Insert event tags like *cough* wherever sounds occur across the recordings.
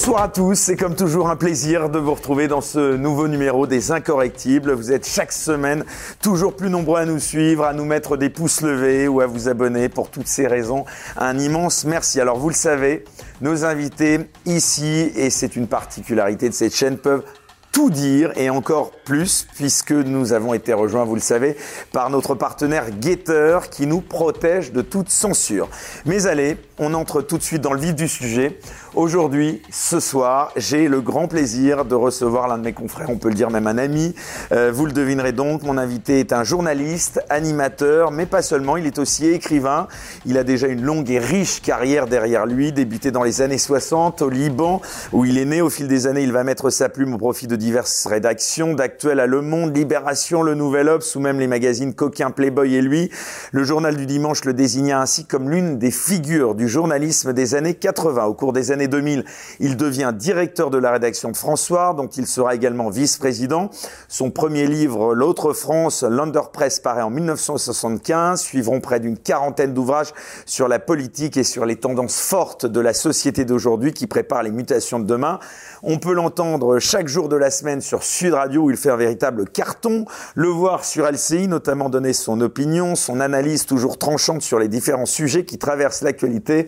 Bonsoir à tous, c'est comme toujours un plaisir de vous retrouver dans ce nouveau numéro des Incorrectibles. Vous êtes chaque semaine toujours plus nombreux à nous suivre, à nous mettre des pouces levés ou à vous abonner. Pour toutes ces raisons, un immense merci. Alors vous le savez, nos invités ici, et c'est une particularité de cette chaîne, peuvent tout dire et encore plus puisque nous avons été rejoints, vous le savez, par notre partenaire Getter qui nous protège de toute censure. Mais allez, on entre tout de suite dans le vif du sujet. Aujourd'hui, ce soir, j'ai le grand plaisir de recevoir l'un de mes confrères, on peut le dire même un ami. Euh, vous le devinerez donc, mon invité est un journaliste, animateur, mais pas seulement, il est aussi écrivain. Il a déjà une longue et riche carrière derrière lui, débuté dans les années 60 au Liban, où il est né. Au fil des années, il va mettre sa plume au profit de diverses rédactions, d'Actuel à Le Monde, Libération, Le Nouvel Obs, ou même les magazines Coquin, Playboy et lui. Le journal du dimanche le désigna ainsi comme l'une des figures du journalisme des années 80. Au cours des années 2000, il devient directeur de la rédaction de François, dont il sera également vice-président. Son premier livre, L'autre France, l'Underpress, paraît en 1975. Suivront près d'une quarantaine d'ouvrages sur la politique et sur les tendances fortes de la société d'aujourd'hui qui préparent les mutations de demain. On peut l'entendre chaque jour de la semaine sur Sud Radio où il fait un véritable carton, le voir sur LCI, notamment donner son opinion, son analyse toujours tranchante sur les différents sujets qui traversent l'actualité.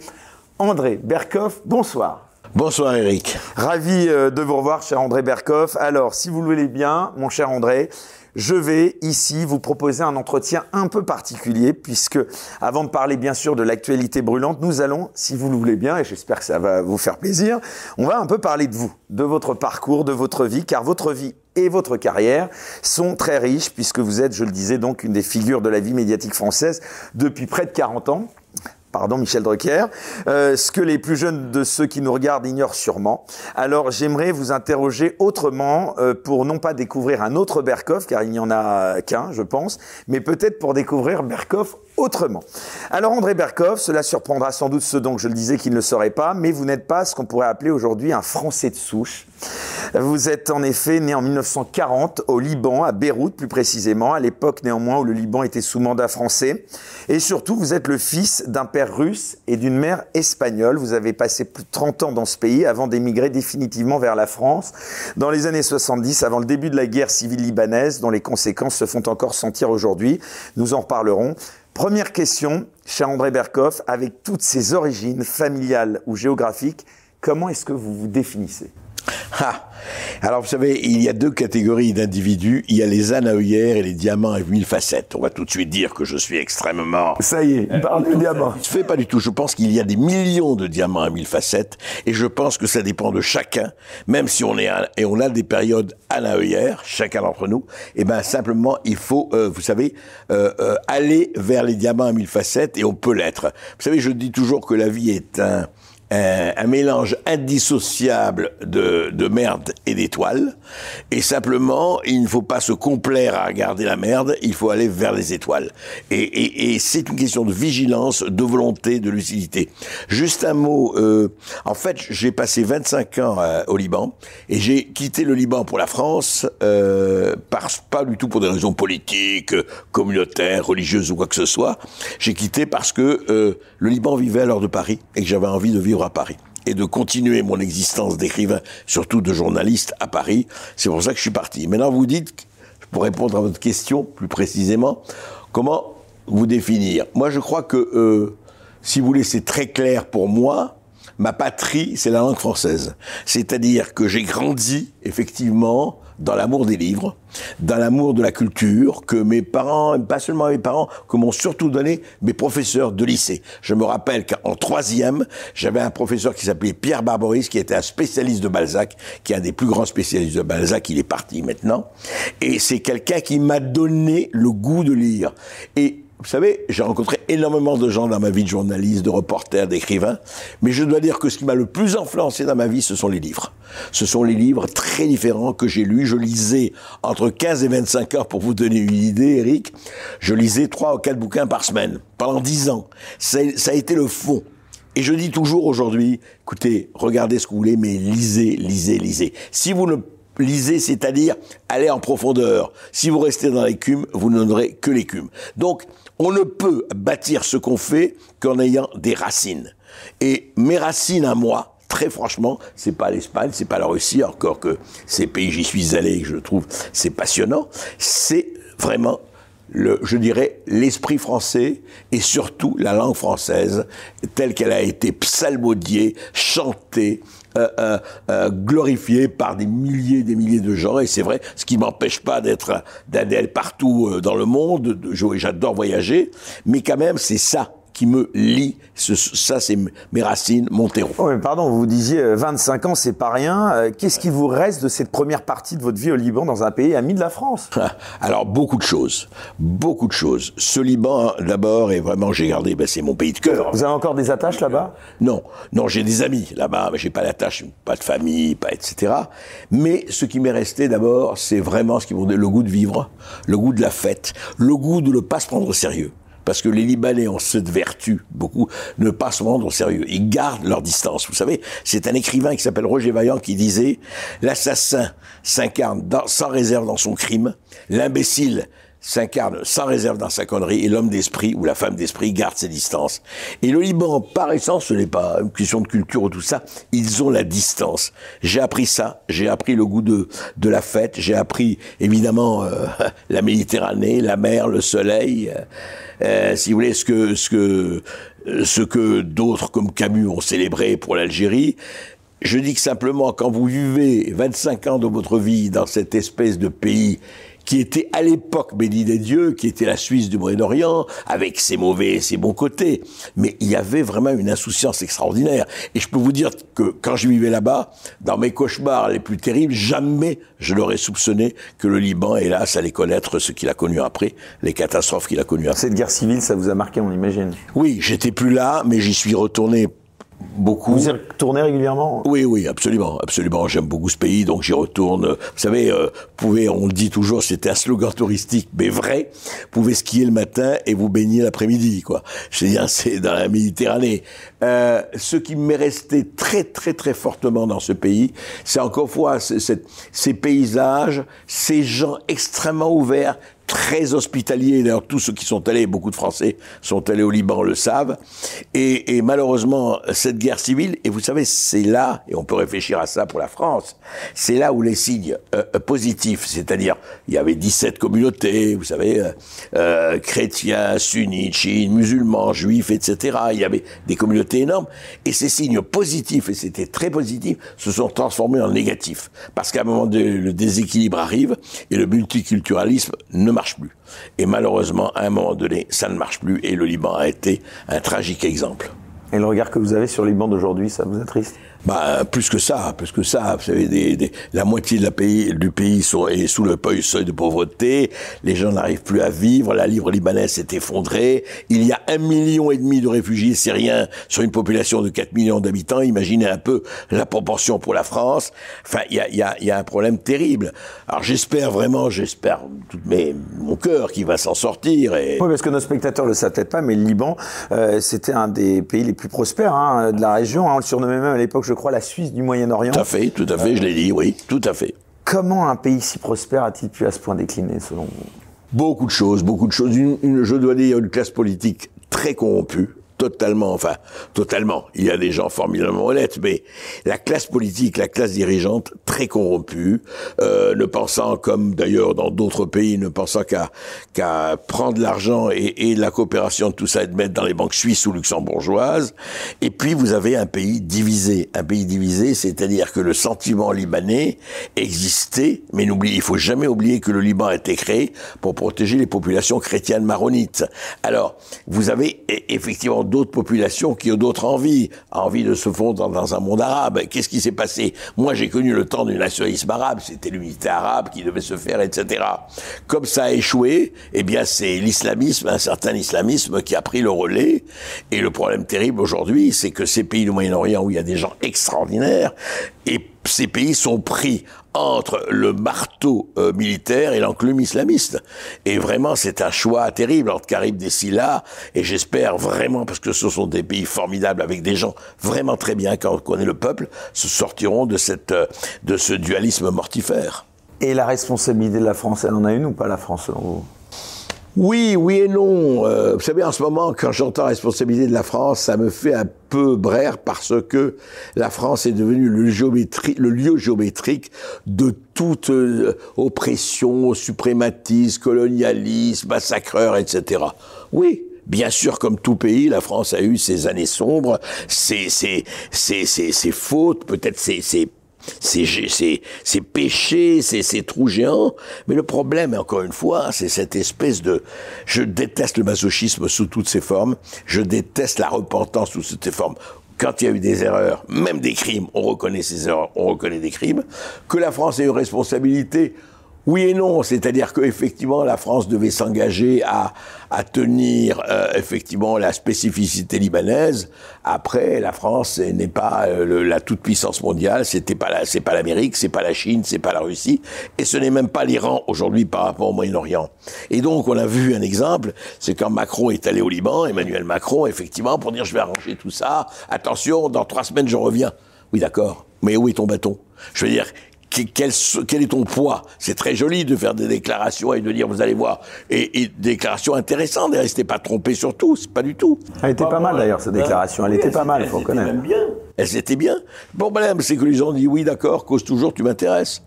André Berkoff, bonsoir. Bonsoir Eric. Ravi euh, de vous revoir, cher André Berkoff. Alors, si vous le voulez bien, mon cher André, je vais ici vous proposer un entretien un peu particulier puisque avant de parler bien sûr de l'actualité brûlante, nous allons, si vous le voulez bien, et j'espère que ça va vous faire plaisir, on va un peu parler de vous, de votre parcours, de votre vie, car votre vie et votre carrière sont très riches puisque vous êtes, je le disais donc, une des figures de la vie médiatique française depuis près de 40 ans pardon Michel Drucker, euh, ce que les plus jeunes de ceux qui nous regardent ignorent sûrement. Alors j'aimerais vous interroger autrement euh, pour non pas découvrir un autre Berkoff, car il n'y en a qu'un, je pense, mais peut-être pour découvrir Berkoff autrement. Alors André Berkoff, cela surprendra sans doute ceux dont je le disais qu'ils ne le sauraient pas, mais vous n'êtes pas ce qu'on pourrait appeler aujourd'hui un Français de souche. Vous êtes en effet né en 1940 au Liban, à Beyrouth plus précisément, à l'époque néanmoins où le Liban était sous mandat français. Et surtout, vous êtes le fils d'un père russe et d'une mère espagnole. Vous avez passé plus de 30 ans dans ce pays avant d'émigrer définitivement vers la France dans les années 70, avant le début de la guerre civile libanaise, dont les conséquences se font encore sentir aujourd'hui. Nous en reparlerons. Première question, cher André Berkoff, avec toutes ses origines familiales ou géographiques, comment est-ce que vous vous définissez? Ah. Alors vous savez, il y a deux catégories d'individus. Il y a les anaïères et les diamants à mille facettes. On va tout de suite dire que je suis extrêmement... Ça y est, il parle de diamants. Je fais pas du tout. Je pense qu'il y a des millions de diamants à mille facettes. Et je pense que ça dépend de chacun. Même si on est... Et on a des périodes anaïères, chacun d'entre nous. Et eh ben simplement, il faut, euh, vous savez, euh, euh, aller vers les diamants à mille facettes. Et on peut l'être. Vous savez, je dis toujours que la vie est un un, mélange indissociable de, de merde et d'étoiles. Et simplement, il ne faut pas se complaire à regarder la merde, il faut aller vers les étoiles. Et, c'est une question de vigilance, de volonté, de lucidité. Juste un mot. Euh, en fait, j'ai passé 25 ans euh, au Liban et j'ai quitté le Liban pour la France, euh, pas du tout pour des raisons politiques, communautaires, religieuses ou quoi que ce soit. J'ai quitté parce que euh, le Liban vivait à l'heure de Paris et que j'avais envie de vivre à Paris et de continuer mon existence d'écrivain, surtout de journaliste à Paris. C'est pour ça que je suis parti. Maintenant, vous dites, pour répondre à votre question plus précisément, comment vous définir? Moi, je crois que, euh, si vous voulez, c'est très clair pour moi. Ma patrie, c'est la langue française. C'est-à-dire que j'ai grandi, effectivement, dans l'amour des livres, dans l'amour de la culture que mes parents, pas seulement mes parents, que m'ont surtout donné mes professeurs de lycée. Je me rappelle qu'en troisième, j'avais un professeur qui s'appelait Pierre Barboris, qui était un spécialiste de Balzac, qui est un des plus grands spécialistes de Balzac, il est parti maintenant. Et c'est quelqu'un qui m'a donné le goût de lire. Et vous savez, j'ai rencontré énormément de gens dans ma vie de journaliste, de reporter, d'écrivain, mais je dois dire que ce qui m'a le plus influencé dans ma vie, ce sont les livres. Ce sont les livres très différents que j'ai lus. Je lisais entre 15 et 25 heures, pour vous donner une idée, Eric. Je lisais trois ou quatre bouquins par semaine, pendant dix ans. Ça, ça a été le fond. Et je dis toujours aujourd'hui, écoutez, regardez ce que vous voulez, mais lisez, lisez, lisez. Si vous ne lisez, c'est-à-dire allez en profondeur. Si vous restez dans l'écume, vous n'aurez que l'écume. Donc, on ne peut bâtir ce qu'on fait qu'en ayant des racines. Et mes racines à moi, très franchement, c'est pas l'Espagne, c'est pas la Russie, encore que ces pays, j'y suis allé, et je trouve, c'est passionnant. C'est vraiment le, je dirais, l'esprit français et surtout la langue française telle qu'elle a été psalmodiée, chantée, euh, euh, euh, glorifiée par des milliers des milliers de gens. Et c'est vrai, ce qui m'empêche pas d'être d'aller partout dans le monde. J'adore voyager, mais quand même, c'est ça qui me lie. ça, c'est mes racines, mon terreau. Oh, mais pardon, vous disiez 25 ans, c'est pas rien. Qu'est-ce qui vous reste de cette première partie de votre vie au Liban, dans un pays ami de la France? *laughs* Alors, beaucoup de choses. Beaucoup de choses. Ce Liban, d'abord, et vraiment, j'ai gardé, ben, c'est mon pays de cœur. Vous avez encore des attaches là-bas? Non. Non, j'ai des amis là-bas, mais j'ai pas d'attache, pas de famille, pas etc. Mais ce qui m'est resté d'abord, c'est vraiment ce qui m'ont le goût de vivre, le goût de la fête, le goût de ne pas se prendre au sérieux parce que les Libanais ont cette vertu, beaucoup, ne pas se rendre au sérieux. Ils gardent leur distance. Vous savez, c'est un écrivain qui s'appelle Roger Vaillant qui disait l'assassin s'incarne sans réserve dans son crime, l'imbécile s'incarne sans réserve dans sa connerie et l'homme d'esprit ou la femme d'esprit garde ses distances. Et le Liban, par essence, ce n'est pas une question de culture ou tout ça, ils ont la distance. J'ai appris ça, j'ai appris le goût de, de la fête, j'ai appris évidemment euh, *laughs* la Méditerranée, la mer, le soleil, euh, si vous voulez, ce que, ce que, ce que d'autres comme Camus ont célébré pour l'Algérie. Je dis que simplement, quand vous vivez 25 ans de votre vie dans cette espèce de pays qui était à l'époque béni des dieux, qui était la Suisse du Moyen-Orient, avec ses mauvais et ses bons côtés. Mais il y avait vraiment une insouciance extraordinaire. Et je peux vous dire que quand je vivais là-bas, dans mes cauchemars les plus terribles, jamais je n'aurais soupçonné que le Liban, hélas, allait connaître ce qu'il a connu après, les catastrophes qu'il a connues après. Cette guerre civile, ça vous a marqué, on imagine Oui, j'étais plus là, mais j'y suis retourné beaucoup. Vous y retournez régulièrement? Oui, oui, absolument, absolument. J'aime beaucoup ce pays, donc j'y retourne. Vous savez, euh, pouvez, on le dit toujours, c'était un slogan touristique, mais vrai. Vous pouvez skier le matin et vous baigner l'après-midi, quoi. Je veux dire, c'est dans la Méditerranée. Euh, ce qui m'est resté très, très, très fortement dans ce pays, c'est encore fois ces paysages, ces gens extrêmement ouverts, très hospitalier. D'ailleurs, tous ceux qui sont allés, beaucoup de Français sont allés au Liban, le savent. Et, et malheureusement, cette guerre civile, et vous savez, c'est là, et on peut réfléchir à ça pour la France, c'est là où les signes euh, euh, positifs, c'est-à-dire, il y avait 17 communautés, vous savez, euh, euh, chrétiens, sunnites, chiites, musulmans, juifs, etc. Il y avait des communautés énormes. Et ces signes positifs, et c'était très positif, se sont transformés en négatifs. Parce qu'à un moment, donné, le déséquilibre arrive, et le multiculturalisme ne marche Et malheureusement, à un moment donné, ça ne marche plus et le Liban a été un tragique exemple. Et le regard que vous avez sur le Liban d'aujourd'hui, ça vous attriste? Bah, plus que ça, plus que ça. Vous savez, des, des, la moitié de la pays, du pays est sous le seuil de pauvreté. Les gens n'arrivent plus à vivre. La livre libanaise s'est effondrée. Il y a un million et demi de réfugiés syriens sur une population de 4 millions d'habitants. Imaginez un peu la proportion pour la France. Enfin, il y a, y, a, y a, un problème terrible. Alors, j'espère vraiment, j'espère tout mes, mon cœur qu'il va s'en sortir. Et... Oui, parce que nos spectateurs le savent pas, mais le Liban, euh, c'était un des pays les plus prospères hein, de la région. Hein. On le surnommait même à l'époque, je crois, la Suisse du Moyen-Orient. Tout à fait, tout à fait, je l'ai dit, oui, tout à fait. Comment un pays si prospère a-t-il pu à ce point décliner, selon vous? Beaucoup de choses, beaucoup de choses. Une, je dois dire, une classe politique très corrompue, totalement, enfin, totalement. Il y a des gens formidablement honnêtes, mais la classe politique, la classe dirigeante, très corrompue, euh, ne pensant, comme d'ailleurs dans d'autres pays, ne pensant qu'à qu'à prendre l'argent et, et, la coopération de tout ça et de mettre dans les banques suisses ou luxembourgeoises. Et puis vous avez un pays divisé, un pays divisé, c'est-à-dire que le sentiment libanais existait, mais n'oubliez, il faut jamais oublier que le Liban a été créé pour protéger les populations chrétiennes maronites. Alors, vous avez e, effectivement d'autres populations qui ont d'autres envies, envie de se fondre dans un monde arabe. Qu'est-ce qui s'est passé? Moi, j'ai connu le temps du nationalisme arabe, c'était l'unité arabe qui devait se faire, etc. Comme ça a échoué, eh bien, c'est l'islamisme, un certain islamisme qui a pris le relais. Et le problème terrible aujourd'hui, c'est que ces pays du Moyen-Orient où il y a des gens extraordinaires, et ces pays sont pris entre le marteau euh, militaire et l'enclume islamiste. Et vraiment, c'est un choix terrible entre Carib des Silla, et j'espère vraiment, parce que ce sont des pays formidables avec des gens vraiment très bien, quand on connaît le peuple, se sortiront de cette, euh, de ce dualisme mortifère. Et la responsabilité de la France, elle en a une ou pas la France, selon vous? Oui, oui et non. Euh, vous savez, en ce moment, quand j'entends responsabilité de la France, ça me fait un peu braire parce que la France est devenue le, le lieu géométrique de toute euh, oppression, suprématisme, colonialisme, massacreur, etc. Oui, Bien sûr, comme tout pays, la France a eu ses années sombres, ses, ses, ses, ses fautes, peut-être ses, ses, péchés, ses, trous géants. Mais le problème, encore une fois, c'est cette espèce de... Je déteste le masochisme sous toutes ses formes, je déteste la repentance sous toutes ses formes. Quand il y a eu des erreurs, même des crimes, on reconnaît ces erreurs, on reconnaît des crimes, que la France ait une responsabilité oui et non, c'est-à-dire qu'effectivement la France devait s'engager à, à tenir euh, effectivement la spécificité libanaise. Après, la France n'est pas euh, la toute puissance mondiale, c'était pas la, c'est pas l'Amérique, c'est pas la Chine, c'est pas la Russie, et ce n'est même pas l'Iran aujourd'hui par rapport au Moyen-Orient. Et donc on a vu un exemple, c'est quand Macron est allé au Liban, Emmanuel Macron effectivement pour dire je vais arranger tout ça. Attention, dans trois semaines je reviens. Oui d'accord, mais où est ton bâton? Je veux dire, quel, quel, est ton poids? C'est très joli de faire des déclarations et de dire, vous allez voir, et, et déclarations intéressantes, et restez pas trompés sur tout, c'est pas du tout. Elle était pas, mal d'ailleurs, cette déclaration, elle était pas mal, il faut reconnaître. Elle bien. Elle était bien. Bon, problème, c'est que les gens disent, oui, d'accord, cause toujours, tu m'intéresses.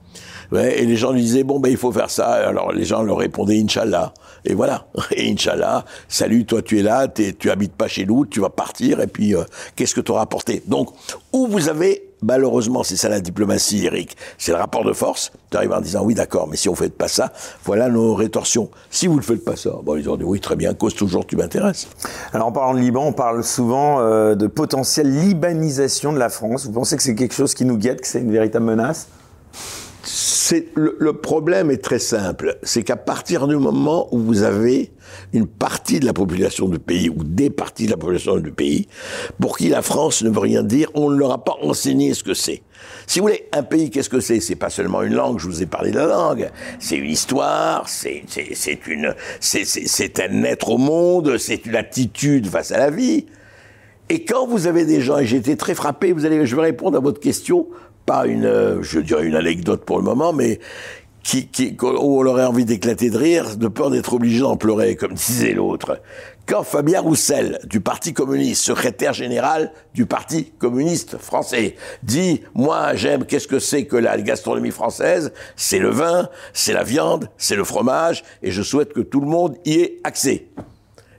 Ouais, et les gens disaient, bon, ben, il faut faire ça. Alors, les gens leur répondaient, Inch'Allah. Et voilà. *laughs* Et Inch'Allah, salut, toi, tu es là, tu habites pas chez nous, tu vas partir, et puis, euh, qu'est-ce que tu auras apporté? Donc, où vous avez Malheureusement, c'est ça la diplomatie, Eric. C'est le rapport de force. Tu arrives en disant oui, d'accord, mais si on ne fait pas ça, voilà nos rétorsions. Si vous ne faites pas ça, bon, ils ont dit oui, très bien, cause toujours, tu m'intéresses. Alors en parlant de Liban, on parle souvent euh, de potentielle libanisation de la France. Vous pensez que c'est quelque chose qui nous guette, que c'est une véritable menace? Le, problème est très simple, c'est qu'à partir du moment où vous avez une partie de la population du pays ou des parties de la population du pays pour qui la France ne veut rien dire, on ne leur a pas enseigné ce que c'est. Si vous voulez, un pays, qu'est-ce que c'est? C'est pas seulement une langue. Je vous ai parlé de la langue. C'est une histoire. C'est une c'est un être au monde. C'est une attitude face à la vie. Et quand vous avez des gens, et j'ai été très frappé, vous allez, je vais répondre à votre question pas une, euh, je dirais une anecdote pour le moment, mais qui, qui, où on aurait envie d'éclater de rire, de peur d'être obligé d'en pleurer, comme disait l'autre. Quand Fabien Roussel, du Parti communiste, secrétaire général du Parti communiste français, dit « Moi, j'aime, qu'est-ce que c'est que la gastronomie française? C'est le vin, c'est la viande, c'est le fromage, et je souhaite que tout le monde y ait accès. »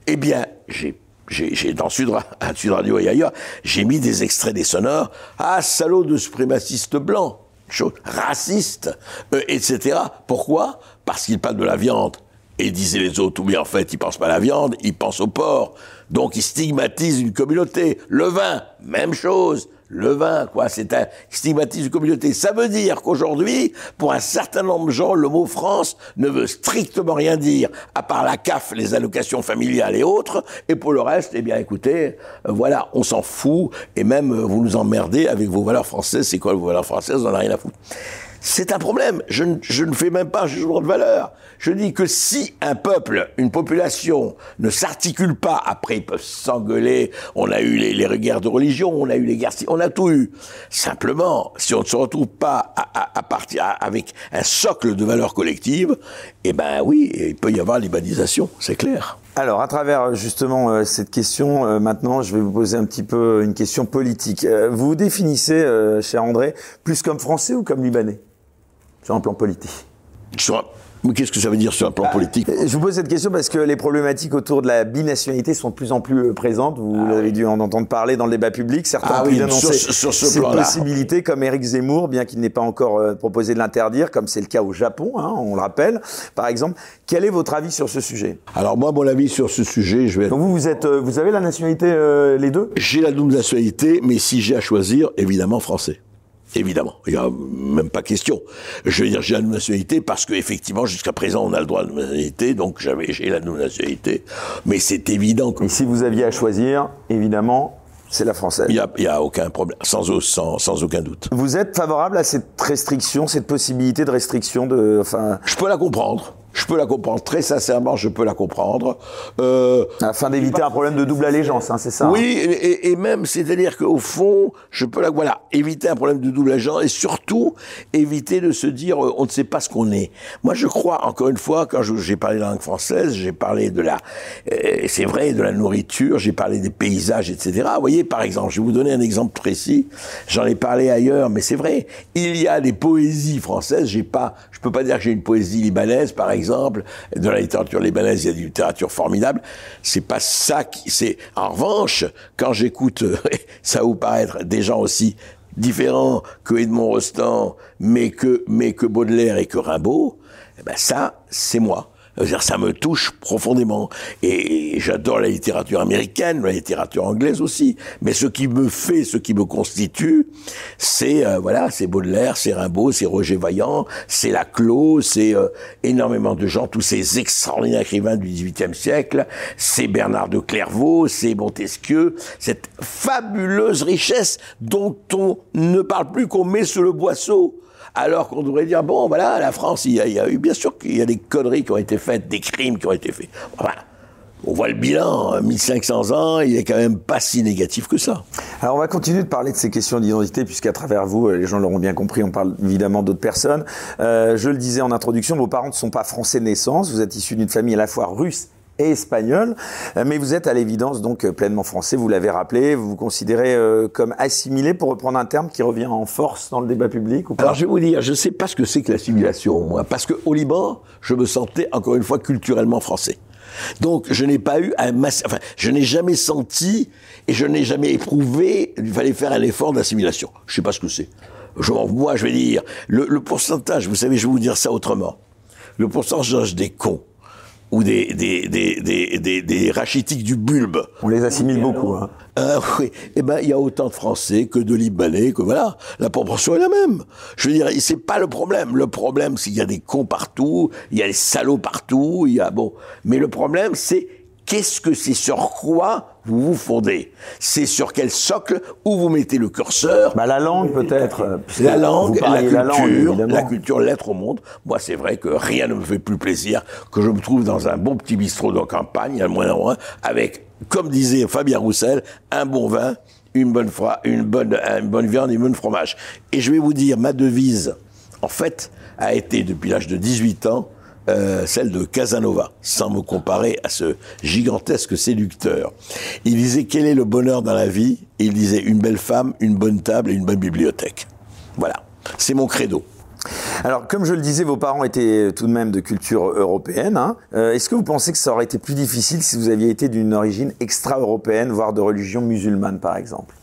Eh bien, j'ai j'ai dans Sud, Radio et ailleurs, j'ai mis des extraits des sonores. Ah, salaud de suprémaciste blanc, chose raciste, euh, etc. Pourquoi? Parce qu'il parle de la viande. Et disaient les autres, oui, en fait, ils pensent pas à la viande, ils pensent au porc. Donc, ils stigmatisent une communauté. Le vin, même chose le vin, quoi. C'est un stigmatisme de communauté. Ça veut dire qu'aujourd'hui, pour un certain nombre de gens, le mot France ne veut strictement rien dire, à part la CAF, les allocations familiales et autres. Et pour le reste, eh bien, écoutez, euh, voilà, on s'en fout. Et même, euh, vous nous emmerdez avec vos valeurs françaises. C'est quoi vos valeurs françaises? On n'en a rien à foutre. C'est un problème. Je, ne fais même pas un jugement de valeur. Je dis que si un peuple, une population ne s'articule pas, après ils peuvent s'engueuler, on a eu les, guerres de religion, on a eu les guerres, on a tout eu. Simplement, si on ne se retrouve pas à, partir avec un socle de valeurs collectives, eh ben oui, il peut y avoir l'urbanisation, c'est clair. Alors, à travers justement euh, cette question, euh, maintenant, je vais vous poser un petit peu une question politique. Euh, vous vous définissez, cher André, plus comme français ou comme libanais? Sur un plan politique qu'est-ce que ça veut dire sur un plan bah, politique Je vous pose cette question parce que les problématiques autour de la binationalité sont de plus en plus euh, présentes. Vous ah avez dû en entendre parler dans le débat public. Certains ah, oui, sur, sur ce cette possibilité, comme Éric Zemmour, bien qu'il n'ait pas encore euh, proposé de l'interdire, comme c'est le cas au Japon, hein, on le rappelle, par exemple. Quel est votre avis sur ce sujet? Alors moi, mon avis sur ce sujet, je vais. Donc vous, vous êtes, euh, vous avez la nationalité les deux? J'ai la double nationalité, mais si j'ai à choisir, évidemment français. Évidemment, il n'y a même pas question. Je veux dire, j'ai la nationalité parce qu'effectivement, jusqu'à présent, on a le droit de nationalité, donc j'avais, j'ai la nationalité. Mais c'est évident que... Et si vous aviez à choisir, évidemment, c'est la française. Il n'y a, y a, aucun problème, sans, sans, sans, aucun doute. Vous êtes favorable à cette restriction, cette possibilité de restriction de... Enfin... Je peux la comprendre. Je peux la comprendre, très sincèrement, je peux la comprendre. Euh, Afin d'éviter un problème de double allégeance, hein, c'est ça Oui, et, et, même, c'est-à-dire qu'au fond, je peux la, voilà, éviter un problème de double allégeance et surtout éviter de se dire euh, on ne sait pas ce qu'on est. Moi, je crois, encore une fois, quand j'ai parlé de la langue française, j'ai parlé de la, euh, c'est vrai, de la nourriture, j'ai parlé des paysages, etc. Vous voyez, par exemple, je vais vous donner un exemple précis. J'en ai parlé ailleurs, mais c'est vrai. Il y a des poésies françaises. J'ai pas, je peux pas dire que j'ai une poésie libanaise, par exemple de la littérature libanaise, il y a une littérature formidable. C'est pas ça qui, c'est, en revanche, quand j'écoute, *laughs* ça vous paraître des gens aussi différents que Edmond Rostand, mais que, mais que Baudelaire et que Rimbaud, eh ben ça, c'est moi ça me touche profondément. Et j'adore la littérature américaine, la littérature anglaise aussi. Mais ce qui me fait, ce qui me constitue, c'est euh, voilà, c'est Baudelaire, c'est Rimbaud, c'est Roger Vaillant, c'est Laclos, c'est euh, énormément de gens, tous ces extraordinaires écrivains du XVIIIe siècle. C'est Bernard de Clairvaux, c'est Montesquieu, cette fabuleuse richesse dont on ne parle plus qu'on met sous le boisseau alors qu'on devrait dire, bon, voilà, la France, il y, a, eu, bien sûr qu'il y a des conneries qui ont été faites, des crimes qui ont été faits. Voilà. On voit le bilan, 1500 ans, il est quand même pas si négatif que ça. Alors on va continuer de parler de ces questions d'identité, puisqu'à travers vous, les gens l'auront bien compris, on parle évidemment d'autres personnes. Euh, je le disais en introduction, vos parents ne sont pas français de naissance, vous êtes issus d'une famille à la fois russe et espagnol, euh, mais vous êtes à l'évidence donc euh, pleinement français, vous l'avez rappelé, vous vous considérez euh, comme assimilé, pour reprendre un terme qui revient en force dans le débat public ou pas? Alors je vais vous dire, je ne sais pas ce que c'est que l'assimilation, moi, parce qu'au Liban, je me sentais encore une fois culturellement français. Donc je n'ai pas eu un enfin je n'ai jamais senti et je n'ai jamais éprouvé qu'il fallait faire un effort d'assimilation. Je sais pas ce que c'est. moi je vais dire le, le pourcentage, vous savez, je vais vous dire ça autrement. Le pourcentage des cons ou des, des, des, des, des, rachitiques du bulbe. On les assimile beaucoup. Hein. Euh, oui, eh ben il y a autant de Français que de Libanais, que voilà, la proportion est la même. Je veux dire, c'est pas le problème. Le problème, c'est qu'il y a des cons partout, il y a des salauds partout, il y a bon. Mais le problème, c'est qu'est-ce que c'est sur quoi vous vous fondez C'est sur quel socle où vous mettez le curseur bah, La langue peut-être. La langue, la culture, la, culture, l'être au monde. Moi, c'est vrai que rien ne me fait plus plaisir que je me trouve dans un bon petit bistrot de campagne, à moins moins, avec, comme disait Fabien Roussel, un bon vin, une bonne, une bonne, une bonne viande et un bon fromage. Et je vais vous dire, ma devise, en fait, a été depuis l'âge de 18 ans, euh, celle de Casanova, sans me comparer à ce gigantesque séducteur. Il disait quel est le bonheur dans la vie? Il disait une belle femme, une bonne table et une bonne bibliothèque. Voilà, c'est mon credo. Alors, comme je le disais, vos parents étaient tout de même de culture européenne. Hein. Euh, est-ce que vous pensez que ça aurait été plus difficile si vous aviez été d'une origine extra-européenne, voire de religion musulmane, par exemple?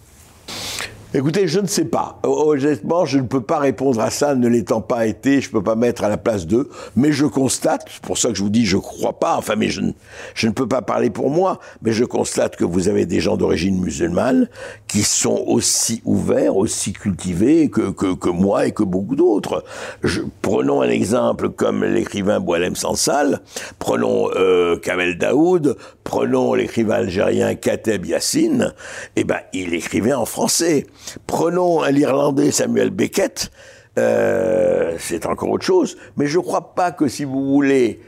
Écoutez, je ne sais pas. Honnêtement, je ne peux pas répondre à ça, ne l'étant pas été, je ne peux pas mettre à la place d'eux, mais je constate, c'est pour ça que je vous dis je crois pas, enfin mais je ne, peux pas parler pour moi, mais je constate que vous avez des gens d'origine musulmane qui sont aussi ouverts, aussi cultivés que, moi et que beaucoup d'autres. Prenons un exemple comme l'écrivain Boalem Sansal, prenons euh, Kamel Daoud, prenons l'écrivain algérien Kateb Yassine, eh ben il écrivait en français. Prenons l'Irlandais Samuel Beckett, euh, c'est encore autre chose, mais je ne crois pas que si vous voulez